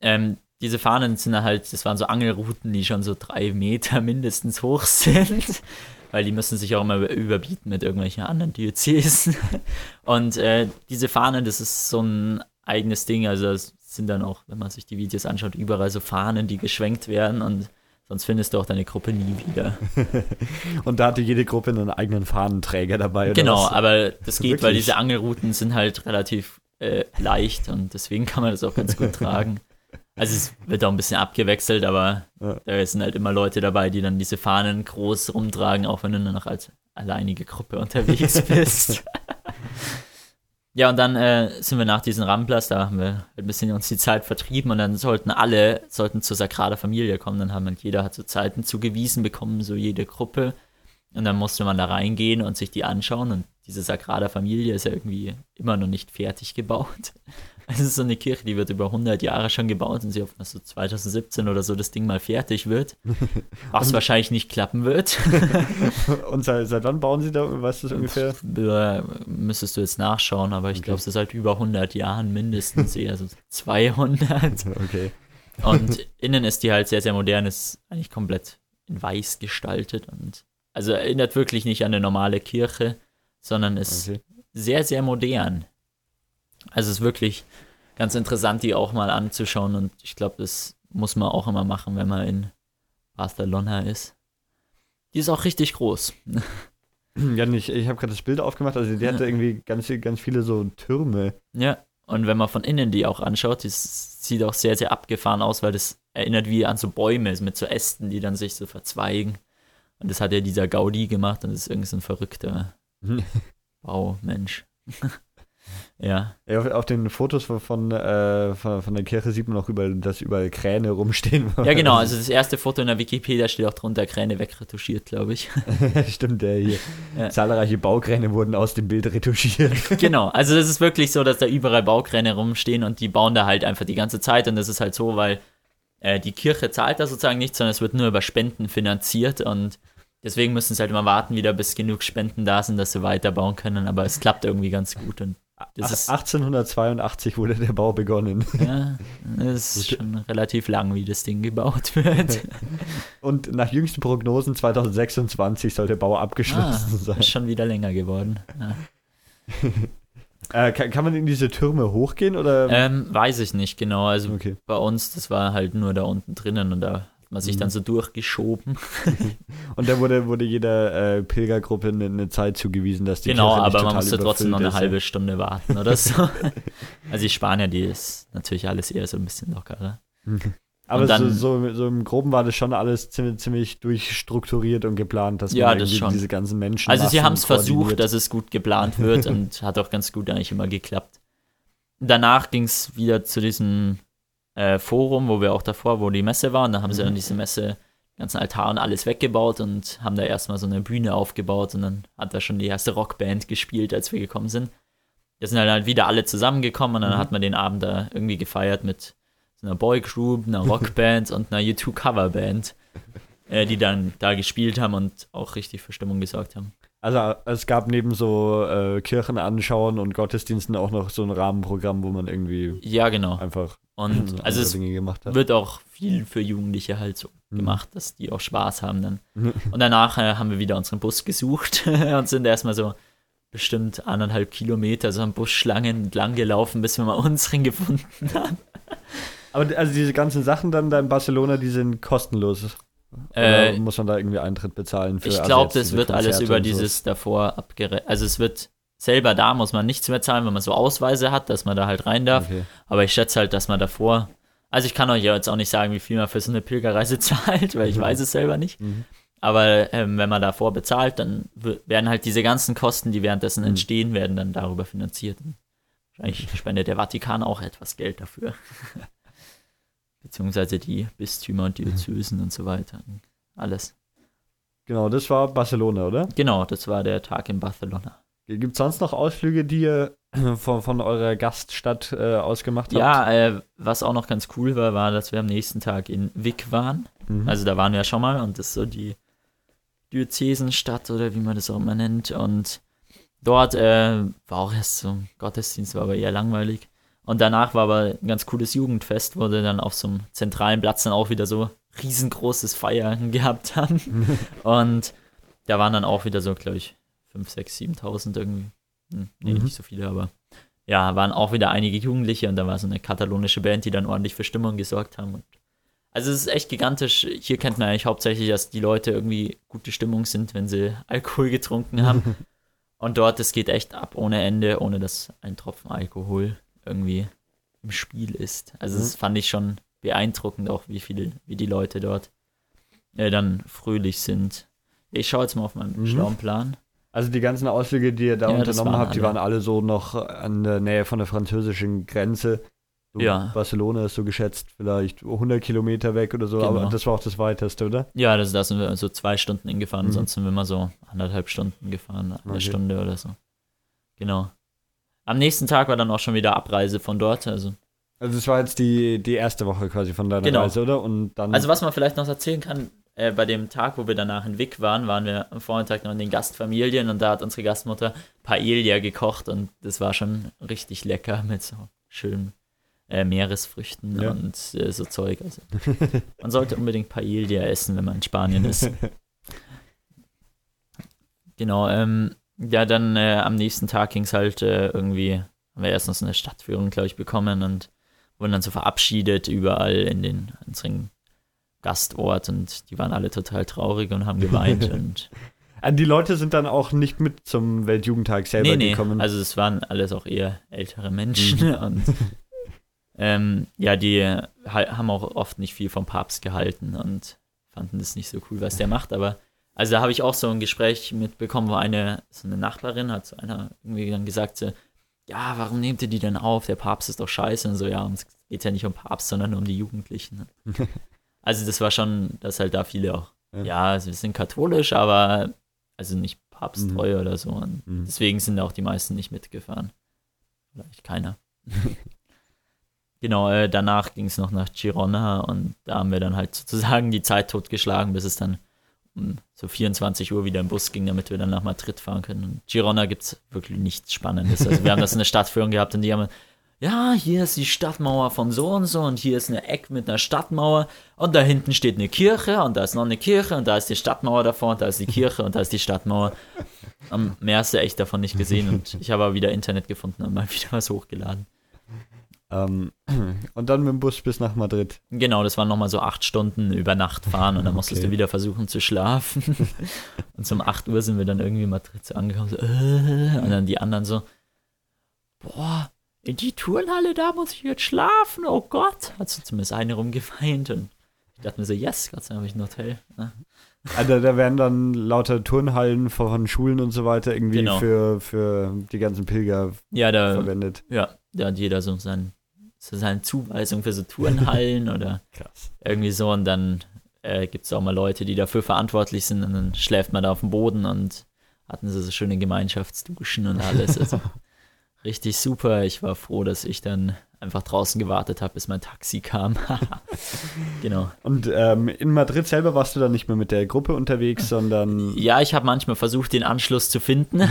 ähm, diese Fahnen sind dann halt, das waren so Angelrouten, die schon so drei Meter mindestens hoch sind, weil die müssen sich auch immer über- überbieten mit irgendwelchen anderen Diözesen. Und äh, diese Fahnen, das ist so ein eigenes Ding, also es sind dann auch, wenn man sich die Videos anschaut, überall so Fahnen, die geschwenkt werden und sonst findest du auch deine Gruppe nie wieder. Und da hatte jede Gruppe einen eigenen Fahnenträger dabei. Genau, was? aber das geht, weil diese Angelrouten sind halt relativ äh, leicht und deswegen kann man das auch ganz gut tragen. Also es wird auch ein bisschen abgewechselt, aber Ja. da sind halt immer Leute dabei, die dann diese Fahnen groß rumtragen, auch wenn du nur noch als alleinige Gruppe unterwegs bist. Ja, und dann äh, sind wir nach diesem Ramplas, da haben wir ein bisschen uns die Zeit vertrieben und dann sollten alle, sollten zur Sagrada Familie kommen, dann haben halt jeder hat so Zeiten zugewiesen bekommen, so jede Gruppe. Und dann musste man da reingehen und sich die anschauen. Und diese Sagrada Familie ist ja irgendwie immer noch nicht fertig gebaut. Es ist so eine Kirche, die wird über 100 Jahre schon gebaut und sie hoffen, dass so 2017 oder so das Ding mal fertig wird. Was wahrscheinlich nicht klappen wird. Und seit, seit wann bauen sie da, weißt du das ungefähr? Äh, Müsstest du jetzt nachschauen, aber ich Okay. glaube, es ist seit über 100 Jahren mindestens, eher so 200. Okay. Und innen ist die halt sehr, sehr modern, ist eigentlich komplett in weiß gestaltet und also erinnert wirklich nicht an eine normale Kirche, sondern ist okay. sehr, sehr modern. Also es ist wirklich ganz interessant, die auch mal anzuschauen und ich glaube, das muss man auch immer machen, wenn man in Barcelona ist. Die ist auch richtig groß. Ja, ich, ich habe gerade das Bild aufgemacht, also die hatte irgendwie ganz, ganz viele so Türme. Ja, und wenn man von innen die auch anschaut, das sieht auch sehr, sehr abgefahren aus, weil das erinnert wie an so Bäume mit so Ästen, die dann sich so verzweigen. Und das hat ja dieser Gaudi gemacht und das ist irgendwie so ein verrückter Baumensch. ja. Ja, auf, auf den Fotos von, von, äh, von, von der Kirche sieht man auch überall, dass überall Kräne rumstehen. Ja, genau. Also das erste Foto in der Wikipedia steht auch drunter Kräne wegretuschiert, glaube ich. Stimmt, der hier. Ja. Zahlreiche Baukräne wurden aus dem Bild retuschiert. genau. Also das ist wirklich so, dass da überall Baukräne rumstehen und die bauen da halt einfach die ganze Zeit. Und das ist halt so, weil äh, die Kirche zahlt da sozusagen nichts, sondern es wird nur über Spenden finanziert und deswegen müssen sie halt immer warten, wieder bis genug Spenden da sind, dass sie weiterbauen können. Aber es klappt irgendwie ganz gut und das ist 1882 wurde der Bau begonnen. Ja, das ist schon relativ lang, wie das Ding gebaut wird. Und nach jüngsten Prognosen 2026 soll der Bau Ah, abgeschlossen sein. ist schon wieder länger geworden. Ja. Äh, kann, kann man in diese Türme hochgehen oder? Ähm, weiß ich nicht genau. Also okay. bei uns, das war halt nur da unten drinnen und da man sich Mhm. dann so durchgeschoben. Und da wurde, wurde jeder äh, Pilgergruppe eine, eine Zeit zugewiesen, dass die genau, Kirche aber man musste trotzdem noch eine halbe Stunde warten oder so. also die Spanier, die ist natürlich alles eher so ein bisschen lockerer. ja. Aber Und so, dann- so, so im Groben war das schon alles ziemlich, ziemlich durchstrukturiert und geplant, dass Ja, man das schon. diese ganzen Menschen. Also sie haben es versucht, dass es gut geplant wird und hat auch ganz gut eigentlich immer geklappt. Danach ging es wieder zu diesem äh, Forum, wo wir auch davor, wo die Messe war, und da haben sie Mhm. dann diese Messe, ganzen Altar und alles weggebaut und haben da erstmal so eine Bühne aufgebaut und dann hat da schon die erste Rockband gespielt, als wir gekommen sind. Da sind dann halt wieder alle zusammengekommen und dann Mhm. hat man den Abend da irgendwie gefeiert mit so einer Boygroup, einer Rockband und einer U2-Coverband, äh, die dann da gespielt haben und auch richtig für Stimmung gesorgt haben. Also es gab neben so äh, Kirchen anschauen und Gottesdiensten auch noch so ein Rahmenprogramm, wo man irgendwie Ja, genau. einfach Und andere also es wird auch viel für Jugendliche halt so Mhm. gemacht, dass die auch Spaß haben dann. Und danach äh, haben wir wieder unseren Bus gesucht und sind erstmal so bestimmt anderthalb Kilometer so an Busschlangen entlang gelaufen, bis wir mal unseren gefunden haben. Aber also diese ganzen Sachen dann da in Barcelona, die sind kostenlos. Äh, muss man da irgendwie Eintritt bezahlen für ich also glaube, jetzt das wird alles über so? dieses davor abgerechnet. Also es wird selber da, muss man nichts mehr zahlen, wenn man so Ausweise hat, dass man da halt rein darf. Okay. Aber ich schätze halt, dass man davor. Also ich kann euch ja jetzt auch nicht sagen, wie viel man für so eine Pilgerreise zahlt, weil ich Mhm. weiß es selber nicht. Mhm. Aber ähm, wenn man davor bezahlt, dann werden halt diese ganzen Kosten, die währenddessen Mhm. entstehen, werden dann darüber finanziert. Wahrscheinlich spendet der Vatikan auch etwas Geld dafür. Beziehungsweise die Bistümer und Diözesen und so weiter. Alles. Genau, das war Barcelona, oder? Genau, das war der Tag in Barcelona. Gibt es sonst noch Ausflüge, die ihr von, von eurer Gaststadt äh, ausgemacht habt? Ja, äh, was auch noch ganz cool war, war, dass wir am nächsten Tag in Vic waren. Mhm. Also da waren wir ja schon mal und das ist so die Diözesenstadt oder wie man das auch immer nennt. Und dort äh, war auch erst so ein Gottesdienst, war aber eher langweilig. Und danach war aber ein ganz cooles Jugendfest, wo wir dann auf so einem zentralen Platz dann auch wieder so riesengroßes Feiern gehabt haben. und da waren dann auch wieder so, glaube ich, 5, 6, 7.000 irgendwie. Hm, nee, Mhm. nicht so viele, aber ja, waren auch wieder einige Jugendliche und da war so eine katalonische Band, die dann ordentlich für Stimmung gesorgt haben. Und also es ist echt gigantisch. Hier kennt man eigentlich hauptsächlich, dass die Leute irgendwie gute Stimmung sind, wenn sie Alkohol getrunken haben. Und dort, es geht echt ab ohne Ende, ohne dass ein Tropfen Alkohol irgendwie im Spiel ist. Also Mhm. das fand ich schon beeindruckend, auch wie viele, wie die Leute dort äh, dann fröhlich sind. Ich schaue jetzt mal auf meinen Mhm. schlauen Plan. Also die ganzen Ausflüge, die ihr da Ja, unternommen waren habt, die alle. waren alle so noch an der Nähe von der französischen Grenze. So Ja. Barcelona ist so geschätzt vielleicht 100 Kilometer weg oder so, aber Genau. das war auch das weiteste, oder? Ja, das, da sind wir so zwei Stunden hingefahren, Mhm. sonst sind wir immer so anderthalb Stunden gefahren, eine Okay. Stunde oder so. Genau. Am nächsten Tag war dann auch schon wieder Abreise von dort. Also, Also das war jetzt die, die erste Woche quasi von deiner Genau. Reise, oder? Und dann also was man vielleicht noch erzählen kann, äh, bei dem Tag, wo wir danach in Wick waren, waren wir am Vormittag noch in den Gastfamilien und da hat unsere Gastmutter Paella gekocht und das war schon richtig lecker mit so schönen äh, Meeresfrüchten Ja. und äh, so Zeug. Also, man sollte unbedingt Paella essen, wenn man in Spanien ist. Genau, ähm, ja, dann äh, am nächsten Tag ging es halt äh, irgendwie, haben wir erst noch so eine Stadtführung, glaube ich, bekommen und wurden dann so verabschiedet überall in den unseren Gastort und die waren alle total traurig und haben geweint und die Leute sind dann auch nicht mit zum Weltjugendtag selber nee, nee, gekommen. also es waren alles auch eher ältere Menschen und Ähm, ja, die haben auch oft nicht viel vom Papst gehalten und fanden das nicht so cool, was der macht. Aber also da habe ich auch so ein Gespräch mitbekommen, wo eine, so eine Nachbarin hat zu einer irgendwie dann gesagt, so, ja, warum nehmt ihr die denn auf? Der Papst ist doch scheiße und so, ja, es geht ja nicht um Papst, sondern um die Jugendlichen. also das war schon, dass halt da viele auch, ja, ja sie sind katholisch, aber also nicht papsttreu mhm. oder so. Und mhm. deswegen sind auch die meisten nicht mitgefahren. Vielleicht keiner. genau, äh, danach ging es noch nach Girona und da haben wir dann halt sozusagen die Zeit totgeschlagen, bis es dann um so 24 Uhr wieder im Bus ging, damit wir dann nach Madrid fahren können. Und Girona gibt es wirklich nichts Spannendes. Also wir haben das in der Stadtführung gehabt und die haben ja, hier ist die Stadtmauer von so und so und hier ist eine Eck mit einer Stadtmauer und da hinten steht eine Kirche und da ist noch eine Kirche und da ist die Stadtmauer davor und da ist die Kirche und da ist die Stadtmauer. Am mehr hast du echt davon nicht gesehen und ich habe aber wieder Internet gefunden und mal wieder was hochgeladen. Um, ähm, und dann mit dem Bus bis nach Madrid. Genau, das waren nochmal so acht Stunden über Nacht fahren und dann musstest okay. du wieder versuchen zu schlafen. und um 8 Uhr sind wir dann irgendwie in Madrid so angekommen so, äh, und dann die anderen so, boah, in die Turnhalle, da muss ich jetzt schlafen, oh Gott. Hat so zumindest eine rumgeweint und ich dachte mir so, yes, Gott sei Dank habe ich ein Hotel. Ne? Also da werden dann lauter Turnhallen von Schulen und so weiter irgendwie genau. für, für die ganzen Pilger ja, da, verwendet. Ja, da hat jeder so, sein, so seine Zuweisung für so Turnhallen oder Krass. irgendwie so und dann äh, gibt es auch mal Leute, die dafür verantwortlich sind und dann schläft man da auf dem Boden und hatten sie so schöne Gemeinschaftsduschen und alles. Also richtig super. Ich war froh, dass ich dann einfach draußen gewartet habe, bis mein Taxi kam. genau. Und ähm, in Madrid selber warst du dann nicht mehr mit der Gruppe unterwegs, sondern. Ja, ich habe manchmal versucht, den Anschluss zu finden.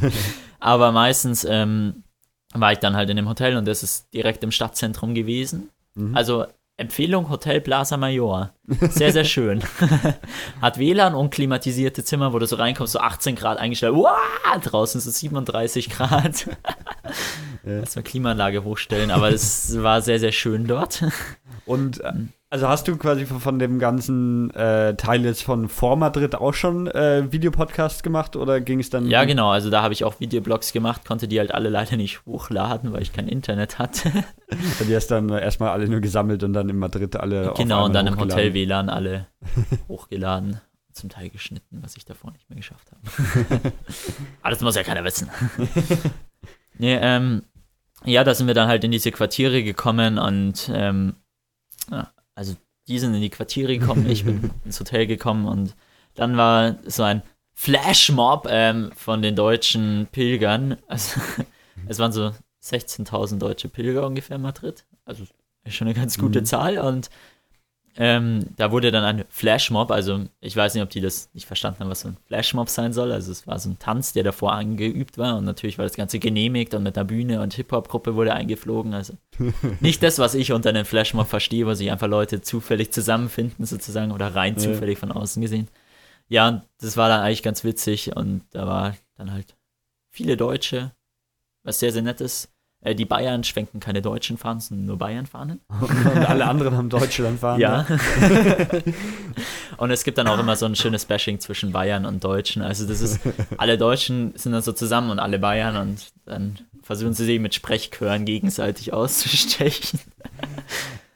Aber meistens ähm, war ich dann halt in dem Hotel und das ist direkt im Stadtzentrum gewesen. Mhm. Also Empfehlung Hotel Plaza Mayor. Sehr, sehr schön. Hat WLAN und klimatisierte Zimmer, wo du so reinkommst, so 18 Grad eingestellt. Wow, draußen es 37 Grad. Lass mal Klimaanlage hochstellen, aber es war sehr, sehr schön dort. Und äh, also hast du quasi von dem ganzen äh, Teil jetzt von vor Madrid auch schon äh, Videopodcasts gemacht oder ging es dann? Ja, genau. Also da habe ich auch Videoblogs gemacht, konnte die halt alle leider nicht hochladen, weil ich kein Internet hatte. Also die hast dann erstmal alle nur gesammelt und dann in Madrid alle. Genau, und dann im Hotel WLAN alle hochgeladen. Zum Teil geschnitten, was ich davor nicht mehr geschafft habe. Aber das muss ja keiner wissen. nee, ähm, ja, da sind wir dann halt in diese Quartiere gekommen und ähm, ja, also die sind in die Quartiere gekommen, ich bin ins Hotel gekommen und dann war so ein Flashmob ähm, von den deutschen Pilgern. Also es waren so 16.000 deutsche Pilger ungefähr in Madrid. Also ist schon eine ganz gute mhm. Zahl und ähm, da wurde dann ein Flashmob, also ich weiß nicht, ob die das nicht verstanden haben, was so ein Flashmob sein soll. Also es war so ein Tanz, der davor angeübt war und natürlich war das Ganze genehmigt und mit einer Bühne und Hip-Hop-Gruppe wurde eingeflogen. Also nicht das, was ich unter einem Flashmob verstehe, wo sich einfach Leute zufällig zusammenfinden sozusagen oder rein zufällig von außen gesehen. Ja, und das war dann eigentlich ganz witzig und da war dann halt viele Deutsche, was sehr, sehr nett ist. Äh, die Bayern schwenken keine deutschen Fahnen, sondern nur Bayern-Fahnen. Und alle anderen haben Deutschland-Fahnen. Ja. und es gibt dann auch immer so ein schönes Bashing zwischen Bayern und Deutschen. Also das ist, alle Deutschen sind dann so zusammen und alle Bayern und dann versuchen sie sich mit Sprechchören gegenseitig auszustechen.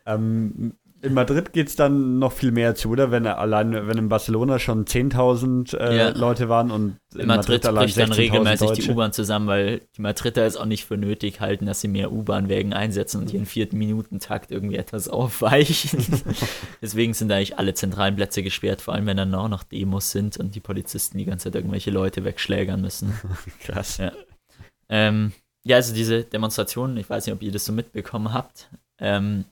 Ähm, in Madrid geht es dann noch viel mehr zu, oder? Wenn allein, wenn in Barcelona schon 10.000 äh, ja. Leute waren und in, in Madrid, Madrid bricht dann regelmäßig Deutsche. die U-Bahn zusammen, weil die Madrider es auch nicht für nötig halten, dass sie mehr U-Bahn-Wägen einsetzen und ihren vierten Minuten-Takt irgendwie etwas aufweichen. Deswegen sind eigentlich alle zentralen Plätze gesperrt, vor allem wenn dann auch noch Demos sind und die Polizisten die ganze Zeit irgendwelche Leute wegschlägern müssen. Krass. Ja. Ähm, ja, also diese Demonstrationen, ich weiß nicht, ob ihr das so mitbekommen habt. Ähm,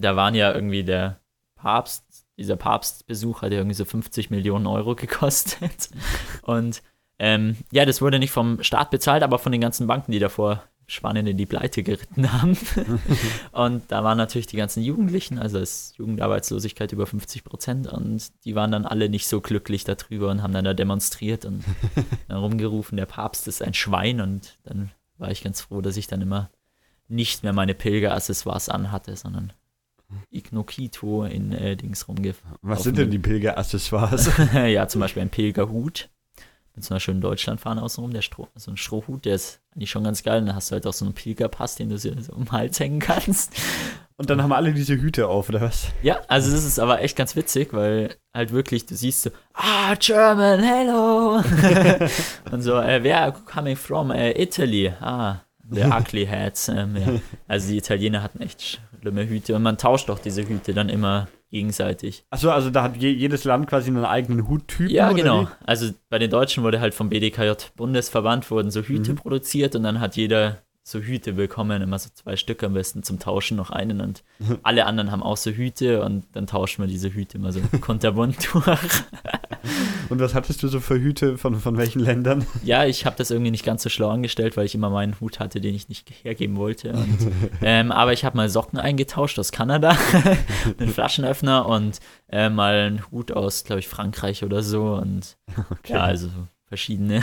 da waren ja irgendwie der Papst, dieser Papstbesuch hat ja irgendwie so 50 Millionen Euro gekostet. Und ähm, ja, das wurde nicht vom Staat bezahlt, aber von den ganzen Banken, die davor Spanien in die Pleite geritten haben. und da waren natürlich die ganzen Jugendlichen, also es Jugendarbeitslosigkeit über 50 Prozent und die waren dann alle nicht so glücklich darüber und haben dann da demonstriert und dann rumgerufen, der Papst ist ein Schwein und dann war ich ganz froh, dass ich dann immer nicht mehr meine Pilgeraccessoires anhatte, sondern Ignokito in äh, Dings rumgefahren. Was sind denn die Pilgeraccessoires? ja, zum Beispiel ein Pilgerhut. mit so einer schönen Deutschlandfahne außenrum, der Stroh, so ein Strohhut, der ist eigentlich schon ganz geil. Und dann hast du halt auch so einen Pilgerpass, den du so um den Hals hängen kannst. Und dann haben alle diese Hüte auf, oder was? Ja, also das ist aber echt ganz witzig, weil halt wirklich, du siehst so, ah, German, hello. und so, äh, where coming from? Äh, Italy. Ah, the ugly hats. Ähm, ja. Also die Italiener hatten echt schlimme Hüte und man tauscht auch diese Hüte dann immer gegenseitig. Achso, also da hat je, jedes Land quasi einen eigenen Huttyp. Ja, genau. Also bei den Deutschen wurde halt vom BDKJ Bundesverband wurden so Hüte mhm. produziert und dann hat jeder so Hüte bekommen, immer so zwei Stück am besten zum Tauschen noch einen und alle anderen haben auch so Hüte und dann tauschen wir diese Hüte immer so kunterbunt durch. und was hattest du so für Hüte von, von welchen Ländern? Ja, ich habe das irgendwie nicht ganz so schlau angestellt, weil ich immer meinen Hut hatte, den ich nicht hergeben wollte. Und, ähm, aber ich habe mal Socken eingetauscht aus Kanada, einen Flaschenöffner und äh, mal einen Hut aus, glaube ich, Frankreich oder so und okay. ja, also verschiedene.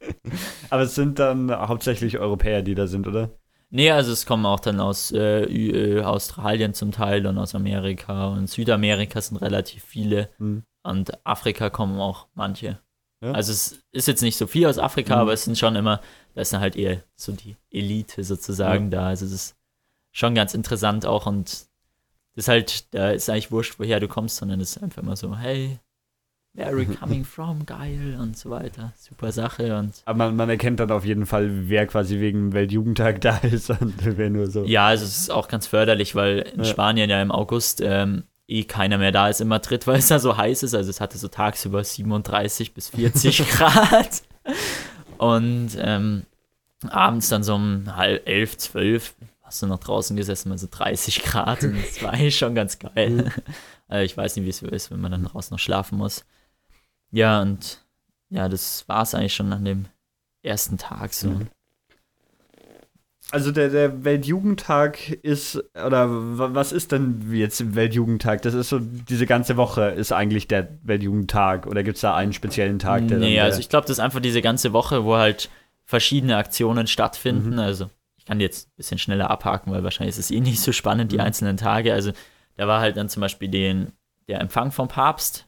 Aber es sind dann hauptsächlich Europäer, die da sind, oder? Nee, also es kommen auch dann aus äh, äh, Australien zum Teil und aus Amerika und Südamerika sind relativ viele mhm. und Afrika kommen auch manche. Ja. Also es ist jetzt nicht so viel aus Afrika, mhm. aber es sind schon immer, da ist dann halt eher so die Elite sozusagen ja. da. Also es ist schon ganz interessant auch und das ist halt, da ist eigentlich wurscht, woher du kommst, sondern es ist einfach immer so, hey, Where are we coming from? Geil und so weiter. Super Sache. Und Aber man, man, erkennt dann auf jeden Fall, wer quasi wegen Weltjugendtag da ist und wer nur so. Ja, also es ist auch ganz förderlich, weil in ja. Spanien ja im August ähm, eh keiner mehr da ist in Madrid, weil es da so heiß ist. Also es hatte so tagsüber 37 bis 40 Grad. Und ähm, abends dann so um halb elf, zwölf hast du noch draußen gesessen, also 30 Grad und das war eigentlich schon ganz geil. Mhm. Also ich weiß nicht, wie es ist, wenn man dann draußen noch schlafen muss. Ja, und ja, das war es eigentlich schon an dem ersten Tag so. Mhm. Also der, der Weltjugendtag ist, oder was ist denn jetzt Weltjugendtag? Das ist so, diese ganze Woche ist eigentlich der Weltjugendtag oder gibt es da einen speziellen Tag? Der nee, also ich glaube, das ist einfach diese ganze Woche, wo halt verschiedene Aktionen stattfinden. Mhm. Also ich kann die jetzt ein bisschen schneller abhaken, weil wahrscheinlich ist es eh nicht so spannend, die mhm. einzelnen Tage. Also da war halt dann zum Beispiel den, der Empfang vom Papst,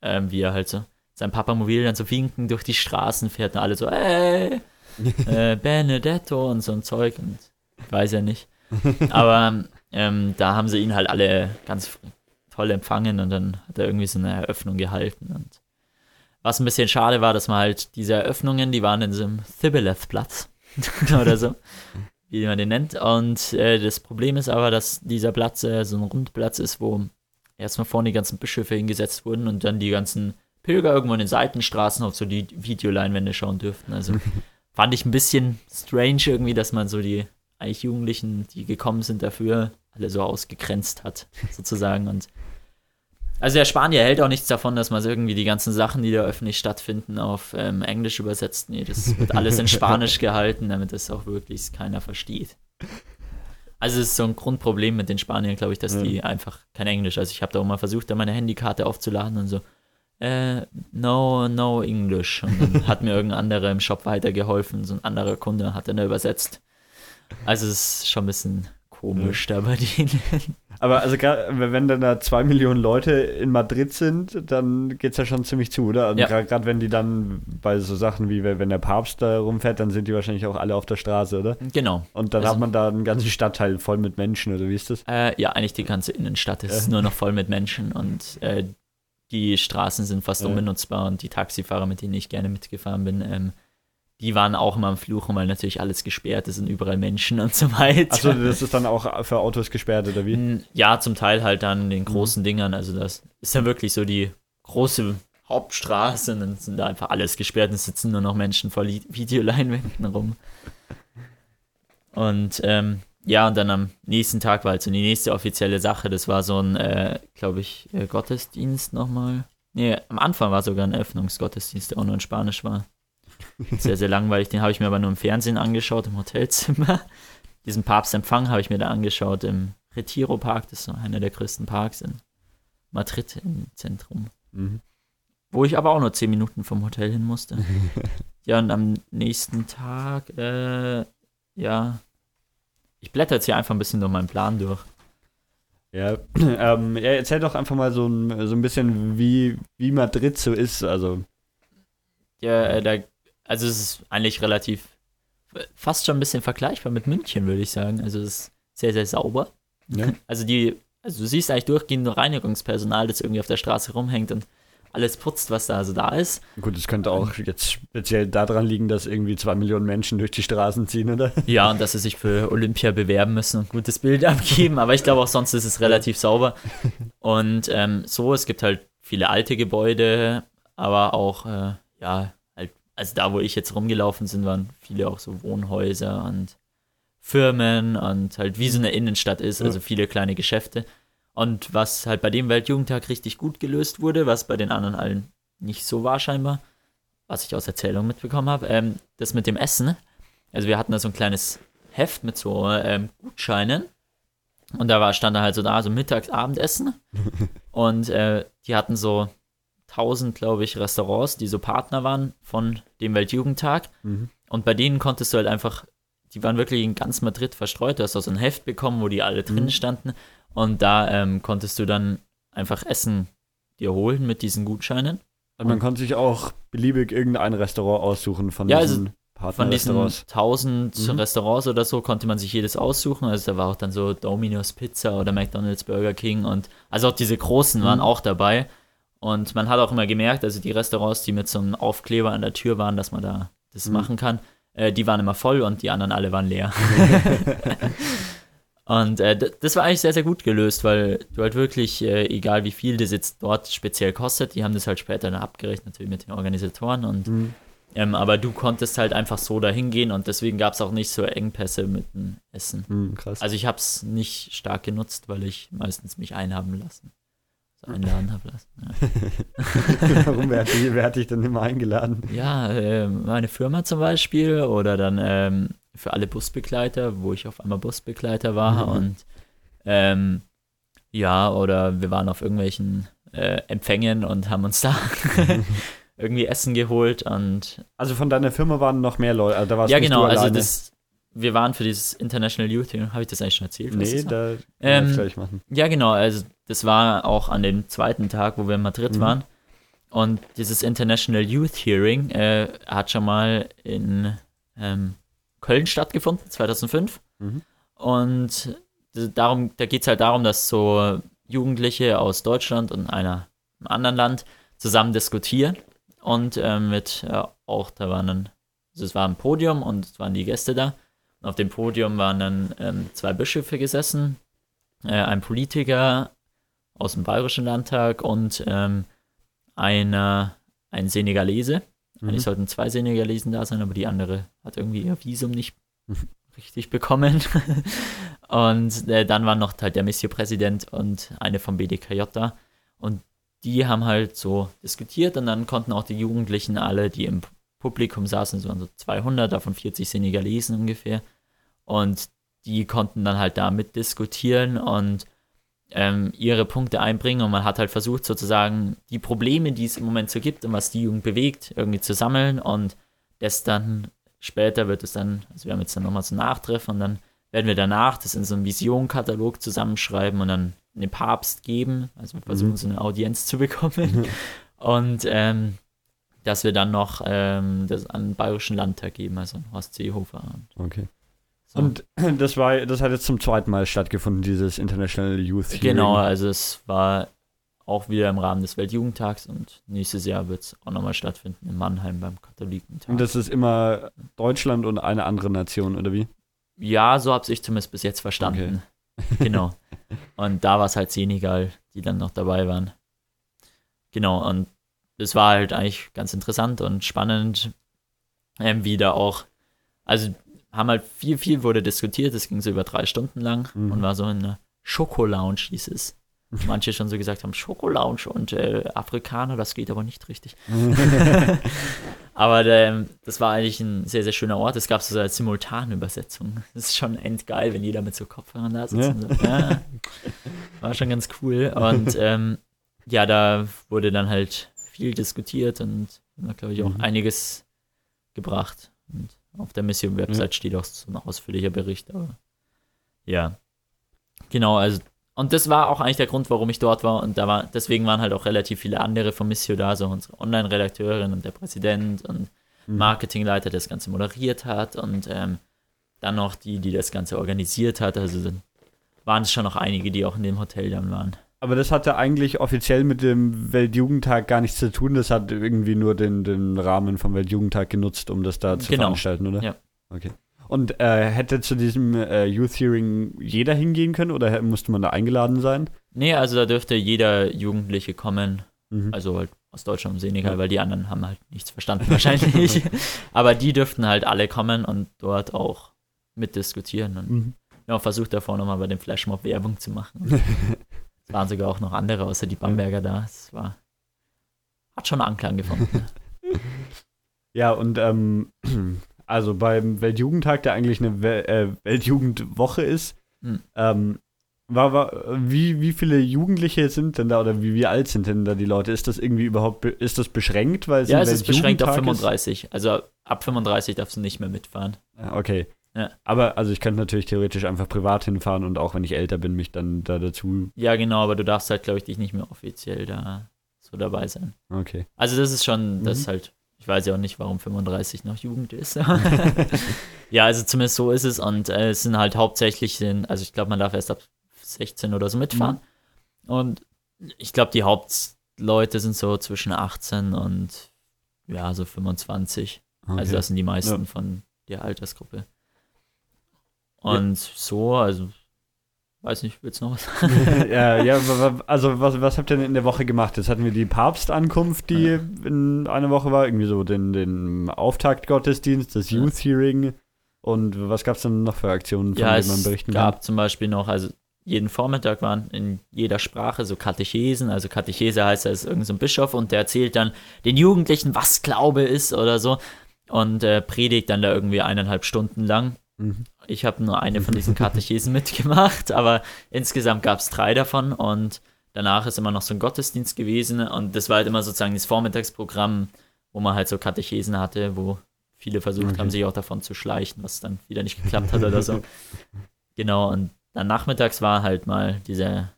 ähm, wie er halt so sein Papamobil dann so winken durch die Straßen fährt und alle so, ey, äh, Benedetto und so ein Zeug und ich weiß ja nicht. Aber ähm, da haben sie ihn halt alle ganz toll empfangen und dann hat er irgendwie so eine Eröffnung gehalten und was ein bisschen schade war, dass man halt diese Eröffnungen, die waren in so einem Thiboleth-Platz oder so, wie man den nennt. Und äh, das Problem ist aber, dass dieser Platz äh, so ein Rundplatz ist, wo erstmal vorne die ganzen Bischöfe hingesetzt wurden und dann die ganzen Pilger irgendwo in den Seitenstraßen auf so die Videoleinwände schauen dürften. Also fand ich ein bisschen strange irgendwie, dass man so die eigentlich Jugendlichen, die gekommen sind dafür, alle so ausgegrenzt hat, sozusagen. Und also der Spanier hält auch nichts davon, dass man irgendwie die ganzen Sachen, die da öffentlich stattfinden, auf ähm, Englisch übersetzt. Nee, das wird alles in Spanisch gehalten, damit es auch wirklich keiner versteht. Also es ist so ein Grundproblem mit den Spaniern, glaube ich, dass ja. die einfach kein Englisch. Also ich habe da auch mal versucht, da meine Handykarte aufzuladen und so, äh, no, no English. Und dann hat mir irgendein anderer im Shop weitergeholfen. So ein anderer Kunde hat dann übersetzt. Also es ist schon ein bisschen komisch ja. da bei denen. Aber also wenn dann da zwei Millionen Leute in Madrid sind, dann geht es ja schon ziemlich zu, oder? Also ja. Gerade wenn die dann bei so Sachen wie wenn der Papst da rumfährt, dann sind die wahrscheinlich auch alle auf der Straße, oder? Genau. Und dann also, hat man da einen ganzen Stadtteil voll mit Menschen, oder wie ist das? Äh, ja, eigentlich die ganze Innenstadt ist ja. nur noch voll mit Menschen und äh, die Straßen sind fast ja. unbenutzbar und die Taxifahrer, mit denen ich gerne mitgefahren bin, ähm, die waren auch immer am Fluchen, weil natürlich alles gesperrt ist und überall Menschen und so weiter. Achso, das ist dann auch für Autos gesperrt, oder wie? Ja, zum Teil halt dann den mhm. großen mhm. Dingern. Also das ist dann wirklich so die große Hauptstraße und dann sind da einfach alles gesperrt und sitzen nur noch Menschen vor Videoleinwänden rum. Und ähm, ja, und dann am nächsten Tag war halt so die nächste offizielle Sache. Das war so ein, äh, glaube ich, äh, Gottesdienst nochmal. Nee, am Anfang war sogar ein Öffnungsgottesdienst, der auch nur in Spanisch war. Sehr, sehr langweilig. Den habe ich mir aber nur im Fernsehen angeschaut, im Hotelzimmer. Diesen Papstempfang habe ich mir da angeschaut im Retiro Park. Das ist so einer der größten Parks in Madrid im Zentrum. Mhm. Wo ich aber auch nur zehn Minuten vom Hotel hin musste. ja, und am nächsten Tag, äh, ja, ich blätter jetzt hier einfach ein bisschen durch meinen Plan durch. Ja, ähm, ja, erzähl doch einfach mal so ein, so ein bisschen, wie, wie Madrid so ist. Also, Ja, äh, da, also es ist eigentlich relativ, fast schon ein bisschen vergleichbar mit München, würde ich sagen. Also es ist sehr, sehr sauber. Ja. Also die, also du siehst eigentlich durchgehend nur Reinigungspersonal, das irgendwie auf der Straße rumhängt und alles putzt, was da so da ist. Gut, es könnte auch jetzt speziell daran liegen, dass irgendwie zwei Millionen Menschen durch die Straßen ziehen, oder? Ja, und dass sie sich für Olympia bewerben müssen und ein gutes Bild abgeben. Aber ich glaube auch sonst ist es relativ sauber. Und ähm, so, es gibt halt viele alte Gebäude, aber auch, äh, ja, halt, also da, wo ich jetzt rumgelaufen bin, waren viele auch so Wohnhäuser und Firmen und halt wie so eine Innenstadt ist, also viele kleine Geschäfte. Und was halt bei dem Weltjugendtag richtig gut gelöst wurde, was bei den anderen allen nicht so war scheinbar, was ich aus Erzählung mitbekommen habe, ähm, das mit dem Essen. Also wir hatten da so ein kleines Heft mit so ähm, Gutscheinen und da war, stand da halt so da, so Mittags, Abendessen und äh, die hatten so 1000, glaube ich, Restaurants, die so Partner waren von dem Weltjugendtag Mhm. und bei denen konntest du halt einfach, die waren wirklich in ganz Madrid verstreut. Du hast auch so ein Heft bekommen, wo die alle drin Mhm. standen. Und da ähm, konntest du dann einfach Essen dir holen mit diesen Gutscheinen. Und man konnte sich auch beliebig irgendein Restaurant aussuchen von Ja, diesen Von diesen Partnerrestaurants. 1000 Mhm. Restaurants oder so konnte man sich jedes aussuchen. Also da war auch dann so Domino's Pizza oder McDonald's Burger King und also auch diese großen waren Mhm. auch dabei. Und man hat auch immer gemerkt, also die Restaurants, die mit so einem Aufkleber an der Tür waren, dass man da das Mhm. machen kann, äh, die waren immer voll und die anderen alle waren leer. und äh, das war eigentlich sehr, sehr gut gelöst, weil du halt wirklich, äh, egal wie viel das jetzt dort speziell kostet, die haben das halt später dann abgerechnet, natürlich mit den Organisatoren und Mhm. ähm, aber du konntest halt einfach so dahin gehen und deswegen gab es auch nicht so Engpässe mit dem Essen. Mhm, krass. Also ich habe es nicht stark genutzt, weil ich meistens mich einhaben lassen. Also einladen habe lassen. Warum? Wer hat, dich, wer hat dich denn immer eingeladen? Ja, ähm, meine Firma zum Beispiel oder dann ähm, für alle Busbegleiter, wo ich auf einmal Busbegleiter war Mhm. und ähm, ja, oder wir waren auf irgendwelchen äh, Empfängen und haben uns da irgendwie Essen geholt und Also von deiner Firma waren noch mehr Leute. Also da warst ja, genau. Also das, wir waren für dieses International Youth Hearing. Habe ich das eigentlich schon erzählt? was Nee, da Ähm, gleich machen. Ja, genau. Also das war auch an dem zweiten Tag, wo wir in Madrid Mhm. waren. Und dieses International Youth Hearing äh, hat schon mal in ähm, Köln stattgefunden, 2005. Mhm. Und darum, da geht es halt darum, dass so Jugendliche aus Deutschland und einer, einem anderen Land zusammen diskutieren. Und äh, mit äh, auch, da waren dann, also es war ein Podium und es waren die Gäste da. Und auf dem Podium waren dann ähm, zwei Bischöfe gesessen, äh, ein Politiker aus dem Bayerischen Landtag und ähm, einer, ein Senegalese. Mhm. Eigentlich sollten zwei Senegalesen da sein, aber die andere hat irgendwie ihr Visum nicht richtig bekommen. und äh, dann war noch halt der Monsieur-Präsident und eine vom BDKJ da. Und die haben halt so diskutiert und dann konnten auch die Jugendlichen alle, die im Publikum saßen, so waren so 200, davon 40 Senegalesen ungefähr. Und die konnten dann halt da mitdiskutieren und ähm, ihre Punkte einbringen und man hat halt versucht sozusagen die Probleme, die es im Moment so gibt und was die Jugend bewegt, irgendwie zu sammeln und das dann später wird es dann, also wir haben jetzt dann nochmal so einen Nachtreff und dann werden wir danach das in so einem Visionenkatalog zusammenschreiben und dann den Papst geben, also wir versuchen Mhm. so eine Audienz zu bekommen und ähm, dass wir dann noch ähm, das an den Bayerischen Landtag geben, also an Horst Seehofer. Okay. So. Und das war, das hat jetzt zum zweiten Mal stattgefunden, dieses International Youth Hearing. Genau, also es war auch wieder im Rahmen des Weltjugendtags und nächstes Jahr wird es auch nochmal stattfinden in Mannheim beim Katholikentag. Und das ist immer Deutschland und eine andere Nation, oder wie? ja, so habe ich zumindest bis jetzt verstanden. Genau. Und da war es halt Senegal, die dann noch dabei waren. Genau, und es war halt eigentlich ganz interessant und spannend, ähm, wie da auch, also haben halt viel, viel wurde diskutiert, es ging so über drei Stunden lang Mhm. und war so eine Schokolounge hieß es. Manche schon so gesagt haben, Schokolounge und äh, Afrikaner, das geht aber nicht richtig. aber ähm, das war eigentlich ein sehr, sehr schöner Ort. Es gab so eine Simultanübersetzung. Das ist schon endgeil, wenn jeder mit so Kopfhörern da sitzt. Ja. Und so. ja, war schon ganz cool. Und ähm, ja, da wurde dann halt viel diskutiert und da glaube ich auch Mhm. einiges gebracht. Und auf der Mission-Website steht auch so ein ausführlicher Bericht. Aber ja, genau, also Und das war auch eigentlich der Grund, warum ich dort war. Und da war, deswegen waren halt auch relativ viele andere von Missio da, so unsere Online-Redakteurin und der Präsident und Mhm. Marketingleiter, der das Ganze moderiert hat und ähm, dann noch die, die das Ganze organisiert hat. Also waren es schon noch einige, die auch in dem Hotel dann waren. Aber das hatte eigentlich offiziell mit dem Weltjugendtag gar nichts zu tun. Das hat irgendwie nur den, den Rahmen vom Weltjugendtag genutzt, um das da zu Genau. veranstalten, oder? Ja. Okay. Und äh, hätte zu diesem äh, Youth Hearing jeder hingehen können oder musste man da eingeladen sein? Nee, also da dürfte jeder Jugendliche kommen, Mhm. also halt aus Deutschland und Senegal, Ja. weil die anderen haben halt nichts verstanden wahrscheinlich. Aber die dürften halt alle kommen und dort auch mitdiskutieren. Und Mhm. haben versucht davor nochmal bei dem Flashmob Werbung zu machen. es waren sogar auch noch andere außer die Bamberger da. Es war hat schon Anklang gefunden. Ja, und ähm, also beim Weltjugendtag, der eigentlich eine Wel äh, Weltjugendwoche ist, Hm. ähm, war, war, wie, wie viele Jugendliche sind denn da oder wie, wie alt sind denn da die Leute? Ist das irgendwie überhaupt, be- ist das beschränkt? Weil ja, ein es ist beschränkt auf Weltjugendtag 35. Also ab 35 darfst du nicht mehr mitfahren. Ah, Okay. Ja. Aber also ich könnte natürlich theoretisch einfach privat hinfahren und auch wenn ich älter bin, mich dann da dazu. Ja, genau, aber du darfst halt, glaube ich, dich nicht mehr offiziell da so dabei sein. Okay. Also das ist schon, das Mhm. ist halt, ich weiß ja auch nicht, warum 35 noch Jugend ist. ja, also zumindest so ist es und äh, es sind halt hauptsächlich, also ich glaube, man darf erst ab 16 oder so mitfahren. Und ich glaube, die Hauptleute sind so zwischen 18 und ja, so 25. okay. Also das sind die meisten Ja. von der Altersgruppe. Und so, also weiß nicht, willst du noch was? ja, ja, also was, was habt ihr denn in der Woche gemacht? Jetzt hatten wir die Papstankunft, die Ja. in einer Woche war, irgendwie so den, den Auftaktgottesdienst, das Ja. Youth Hearing und was gab es denn noch für Aktionen, von ja, denen man es berichten gab zum Beispiel noch, also jeden Vormittag waren in jeder Sprache so Katechesen. Also Katechese heißt, er ist irgendein so Bischof und der erzählt dann den Jugendlichen, was Glaube ist oder so und äh, predigt dann da irgendwie eineinhalb Stunden lang. Mhm. Ich habe nur eine von diesen Katechesen mitgemacht, aber insgesamt gab es drei davon und danach ist immer noch so ein Gottesdienst gewesen und das war halt immer sozusagen das Vormittagsprogramm, wo man halt so Katechesen hatte, wo viele versucht Okay. haben, sich auch davon zu schleichen, was dann wieder nicht geklappt hat oder so. Genau, und dann nachmittags war halt mal dieser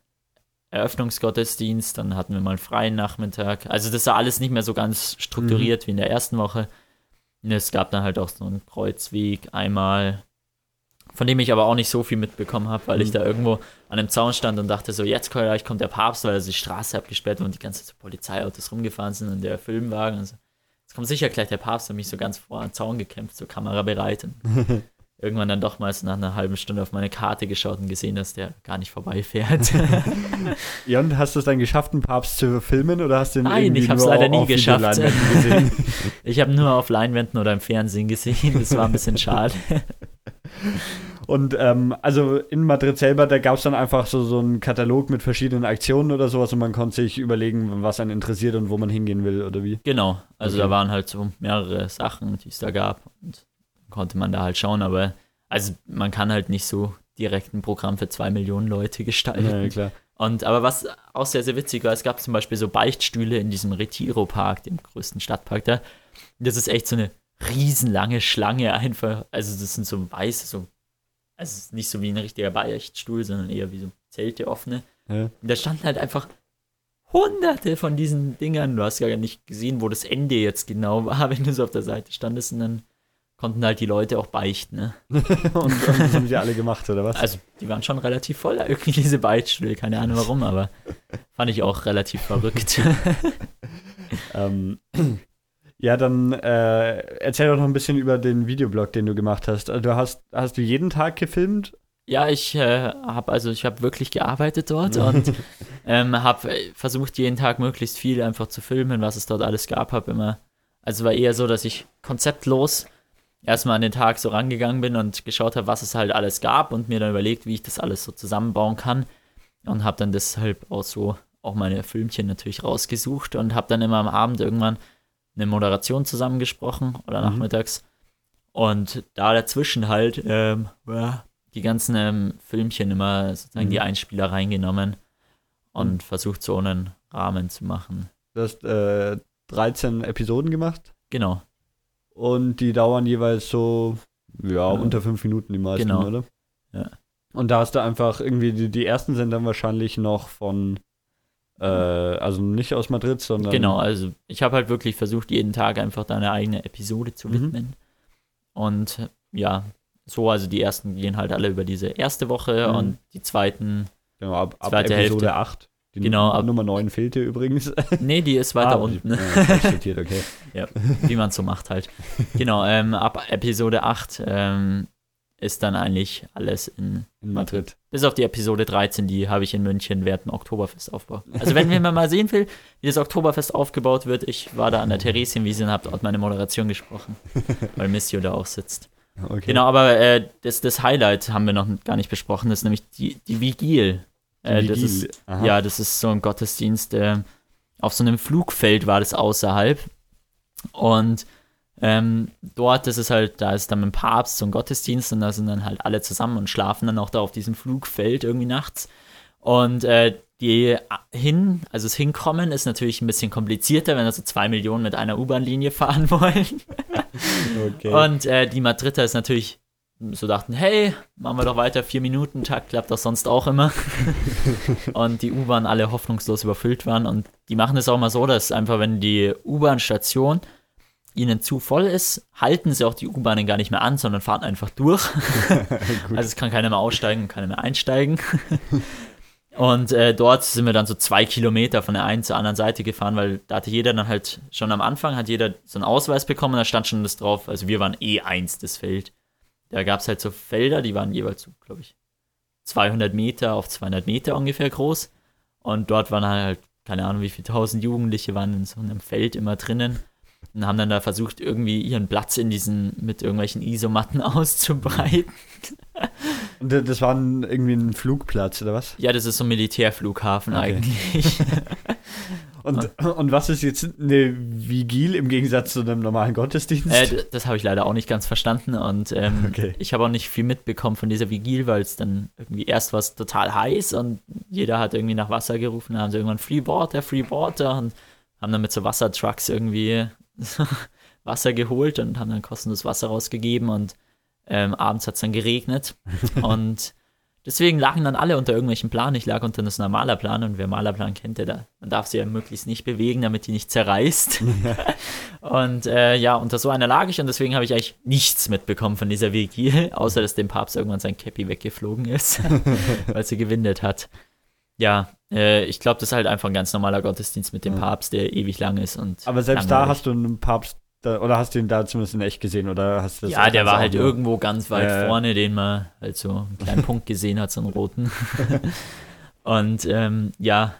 Eröffnungsgottesdienst, dann hatten wir mal einen freien Nachmittag. Also das war alles nicht mehr so ganz strukturiert wie in der ersten Woche. Und Es gab dann halt auch so einen Kreuzweg einmal, von dem ich aber auch nicht so viel mitbekommen habe, weil ich Mhm. da irgendwo an einem Zaun stand und dachte so, jetzt gleich kommt der Papst, weil also die Straße abgesperrt war und die ganze Zeit Polizeiautos rumgefahren sind und der Filmwagen. Und so. Jetzt kommt sicher gleich der Papst und mich so ganz vor den Zaun gekämpft, so kamerabereit. Und irgendwann dann doch mal so nach einer halben Stunde auf meine Karte geschaut und gesehen, dass der gar nicht vorbeifährt. Ja, und hast du es dann geschafft, einen Papst zu filmen oder hast du ihn Nein, ich hab's nur leider nie geschafft. Ich habe nur auf Leinwänden oder im Fernsehen gesehen. Das war ein bisschen schade. Und ähm, also in Madrid selber, da gab es dann einfach so, so einen Katalog mit verschiedenen Aktionen oder sowas und man konnte sich überlegen, was einen interessiert und wo man hingehen will oder wie. Genau, also Okay. da waren halt so mehrere Sachen, die es da gab und konnte man da halt schauen, aber also man kann halt nicht so direkt ein Programm für zwei Millionen Leute gestalten. Ja, klar. Und aber was auch sehr, sehr witzig war, es gab zum Beispiel so Beichtstühle in diesem Retiro-Park, dem größten Stadtpark da. Das ist echt so eine riesenlange Schlange einfach. Also das sind so weiße, so, also nicht so wie ein richtiger Beichtstuhl, sondern eher wie so Zelte offene. Ja. Und da standen halt einfach hunderte von diesen Dingern. Du hast gar nicht gesehen, wo das Ende jetzt genau war, wenn du so auf der Seite standest. Und dann konnten halt die Leute auch beichten. Ne? und, und das haben sie alle gemacht, oder was? Also die waren schon relativ voll, irgendwie diese Beichtstühle. Keine Ahnung warum, aber fand ich auch relativ verrückt. Ähm, ja, dann äh, erzähl doch noch ein bisschen über den Videoblog, den du gemacht hast. Also, du hast, hast du jeden Tag gefilmt? Ja, ich äh, habe also ich habe wirklich gearbeitet dort und ähm, habe versucht jeden Tag möglichst viel einfach zu filmen, was es dort alles gab. Habe immer, also war eher so, dass ich konzeptlos erstmal an den Tag so rangegangen bin und geschaut habe, was es halt alles gab und mir dann überlegt, wie ich das alles so zusammenbauen kann und habe dann deshalb auch so auch meine Filmchen natürlich rausgesucht und habe dann immer am Abend irgendwann eine Moderation zusammengesprochen oder Mhm. nachmittags und da dazwischen halt ähm, ja, die ganzen ähm, Filmchen immer sozusagen Mhm. die Einspieler reingenommen und versucht so einen Rahmen zu machen. Du hast äh, 13 Episoden gemacht Genau. und die dauern jeweils so, ja, Ja. unter fünf Minuten die meisten, Genau. oder? Und da hast du einfach irgendwie, die, die ersten sind dann wahrscheinlich noch von, äh, also nicht aus Madrid, sondern. Genau, also ich habe halt wirklich versucht, jeden Tag einfach da eine eigene Episode zu Mhm. widmen. Und ja, so, also die ersten gehen halt alle über diese erste Woche Mhm. und die zweiten, Genau, ab, ab Zweite Episode Hälfte. 8. Die Genau, ab- Nummer 9 fehlte übrigens. nee, die ist weiter Ah, unten, Ja, okay. wie man es so macht halt. Genau, ähm, ab Episode 8 ähm, ist dann eigentlich alles in In Madrid. Bis auf die Episode 13, die habe ich in München während dem Oktoberfest aufgebaut. Also wenn man mal sehen will, wie das Oktoberfest aufgebaut wird, ich war da an der Theresienwiese und habe dort meine Moderation gesprochen, weil Missio da auch sitzt. Okay. Genau, aber äh, das, das Highlight haben wir noch gar nicht besprochen, das ist nämlich die, die Vigil. Äh, das Vigil. ist, Aha. ja, das ist so ein Gottesdienst, äh, auf so einem Flugfeld war das außerhalb. Und ähm, dort ist es halt, da ist dann dem Papst so ein Gottesdienst und da sind dann halt alle zusammen und schlafen dann auch da auf diesem Flugfeld irgendwie nachts. Und äh, die hin, also das Hinkommen ist natürlich ein bisschen komplizierter, wenn da so zwei Millionen mit einer U-Bahn-Linie fahren wollen. okay. Und äh, die Madrider ist natürlich so dachten, hey, machen wir doch weiter, vier Minuten Takt, klappt das sonst auch immer. und die U-Bahn alle hoffnungslos überfüllt waren. Und die machen es auch mal so, dass einfach, wenn die U-Bahn-Station ihnen zu voll ist, halten sie auch die U-Bahnen gar nicht mehr an, sondern fahren einfach durch. also es kann keiner mehr aussteigen und keiner mehr einsteigen. Und äh, dort sind wir dann so zwei Kilometer von der einen zur anderen Seite gefahren, weil da hatte jeder dann halt schon am Anfang, hat jeder so einen Ausweis bekommen, da stand schon das drauf, also wir waren E1, das Feld. Da gab es halt so Felder, die waren jeweils so, glaube ich, 200 Meter auf 200 Meter ungefähr groß. Und dort waren halt, keine Ahnung, wie viele tausend Jugendliche waren in so einem Feld immer drinnen und haben dann da versucht, irgendwie ihren Platz in diesen, mit irgendwelchen Isomatten auszubreiten. Und das war ein, irgendwie ein Flugplatz, oder was? Ja, das ist so ein Militärflughafen Okay. eigentlich. Und, und was ist jetzt eine Vigil im Gegensatz zu einem normalen Gottesdienst? Äh, das habe ich leider auch nicht ganz verstanden und ähm, Okay. ich habe auch nicht viel mitbekommen von dieser Vigil, weil es dann irgendwie erst war es total heiß und jeder hat irgendwie nach Wasser gerufen, dann haben sie irgendwann Free Water, Free Water und haben dann mit so Wassertrucks irgendwie Wasser geholt und haben dann kostenlos Wasser rausgegeben und ähm, abends hat es dann geregnet und deswegen lagen dann alle unter irgendwelchen Plan. Ich lag unter einem Malerplan und wer Malerplan kennt, der da, man darf sie ja möglichst nicht bewegen, damit die nicht zerreißt. Und äh, ja, unter so einer lag ich und deswegen habe ich eigentlich nichts mitbekommen von dieser Vigil, außer dass dem Papst irgendwann sein Cappy weggeflogen ist, weil sie gewindet hat. Ja, äh, ich glaube, das ist halt einfach ein ganz normaler Gottesdienst mit dem Ja. Papst, der ewig lang ist. Und Aber selbst da langweilig. hast du einen Papst, da, oder hast du ihn da zumindest in echt gesehen, oder hast du das Ja, der war halt irgendwo ganz weit ja. vorne, den man halt so einen kleinen Punkt gesehen hat, so einen roten. Und ähm, ja,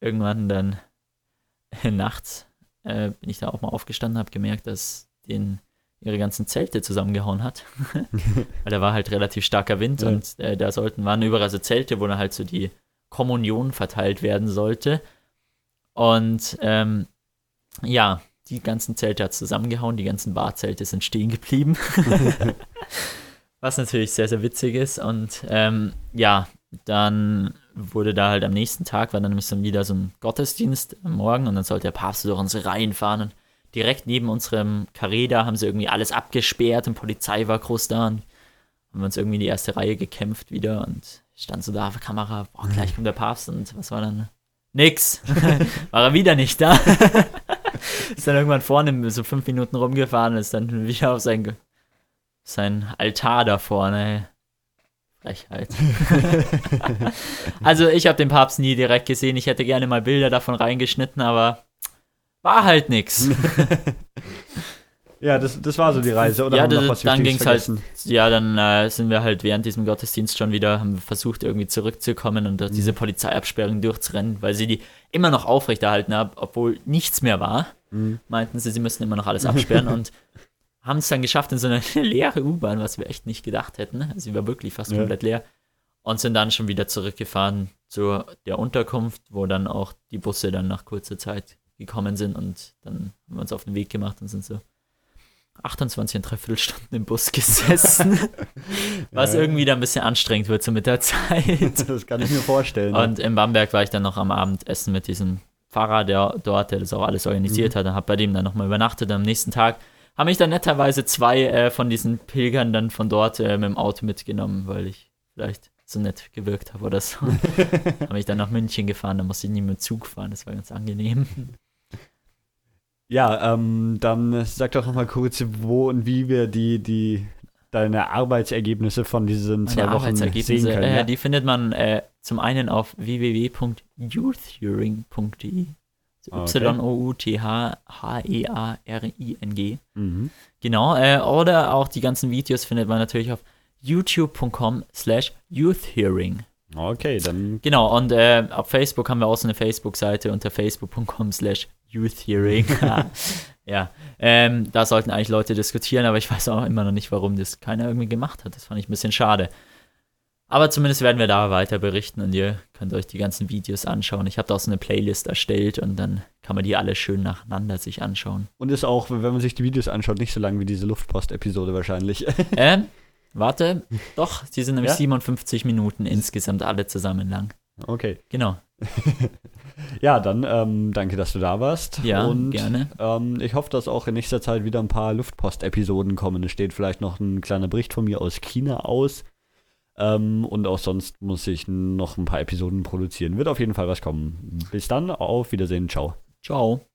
irgendwann dann nachts äh, bin ich da auch mal aufgestanden, habe gemerkt, dass den ihre ganzen Zelte zusammengehauen hat. Weil da war halt relativ starker Wind Ja. und äh, da sollten, waren überall so Zelte, wo dann halt so die Kommunion verteilt werden sollte. Und ähm, ja, die ganzen Zelte hat zusammengehauen, die ganzen Barzelte sind stehen geblieben. Was natürlich sehr, sehr witzig ist. Und ähm, ja, dann wurde da halt am nächsten Tag, war dann nämlich so wieder so ein Gottesdienst am Morgen und dann sollte der Papst durch unsere Reihen fahren und direkt neben unserem Karree da haben sie irgendwie alles abgesperrt und Polizei war groß da und haben wir uns irgendwie in die erste Reihe gekämpft wieder und stand so da auf der Kamera, boah, gleich kommt der Papst und was war dann? Nix. war er wieder nicht da. ist dann irgendwann vorne so fünf Minuten rumgefahren und ist dann wieder auf sein, sein Altar da vorne. Frechheit. also ich habe den Papst nie direkt gesehen. Ich hätte gerne mal Bilder davon reingeschnitten, aber war halt nix. Ja, das, das war so die Reise, oder? Ja, das- dann Wichtiges ging's halt-? Ja, dann äh, sind wir halt während diesem Gottesdienst schon wieder, haben wir versucht irgendwie zurückzukommen und durch diese Polizeiabsperrung durchzurennen, weil sie die immer noch aufrechterhalten haben, obwohl nichts mehr war. Mhm. Meinten sie, sie müssen immer noch alles absperren und haben es dann geschafft in so eine leere U-Bahn, was wir echt nicht gedacht hätten. Also sie war wirklich fast Ja. komplett leer. Und sind dann schon wieder zurückgefahren zu der Unterkunft, wo dann auch die Busse dann nach kurzer Zeit gekommen sind und dann haben wir uns auf den Weg gemacht und sind so 28 Stunden im Bus gesessen, was Ja. irgendwie dann ein bisschen anstrengend wird so mit der Zeit. Das kann ich mir vorstellen. Und in Bamberg war ich dann noch am Abendessen mit diesem Pfarrer, der dort, der das auch alles organisiert Mhm. hat, und habe bei dem dann nochmal übernachtet. Am nächsten Tag haben mich dann netterweise zwei äh, von diesen Pilgern dann von dort äh, mit dem Auto mitgenommen, weil ich vielleicht so nett gewirkt habe oder so. habe ich dann nach München gefahren, da musste ich nie mit Zug fahren, das war ganz angenehm. Ja, ähm, dann sag doch noch mal kurz, wo und wie wir die, die deine Arbeitsergebnisse von diesen zwei Meine Wochen sehen können. äh, ja? die findet man äh, zum einen auf www.youthhearing.de. Ah, okay. Y-O-U-T-H-H-E-A-R-I-N-G. Mhm. Genau, äh, oder auch die ganzen Videos findet man natürlich auf youtube.com slash youthhearing. Okay, dann Genau, und äh, auf Facebook haben wir auch so eine Facebook-Seite unter facebook.com slash youthhearing. ja, ähm, da sollten eigentlich Leute diskutieren, aber ich weiß auch immer noch nicht, warum das keiner irgendwie gemacht hat. Das fand ich ein bisschen schade. Aber zumindest werden wir da weiter berichten und ihr könnt euch die ganzen Videos anschauen. Ich habe da auch so eine Playlist erstellt und dann kann man die alle schön nacheinander sich anschauen. und ist auch, wenn man sich die Videos anschaut, nicht so lang wie diese Luftpost-Episode wahrscheinlich. ähm, warte, doch, die sind nämlich Ja? 57 Minuten insgesamt alle zusammen lang. Okay. Genau, Ja, dann ähm, danke, dass du da warst. ja, und gerne. Ähm, ich hoffe, dass auch in nächster Zeit wieder ein paar Luftpost-Episoden kommen. Es steht vielleicht noch ein kleiner Bericht von mir aus China aus. Ähm, und auch sonst muss ich noch ein paar Episoden produzieren. Wird auf jeden Fall was kommen. Bis dann, auf Wiedersehen, ciao. Ciao.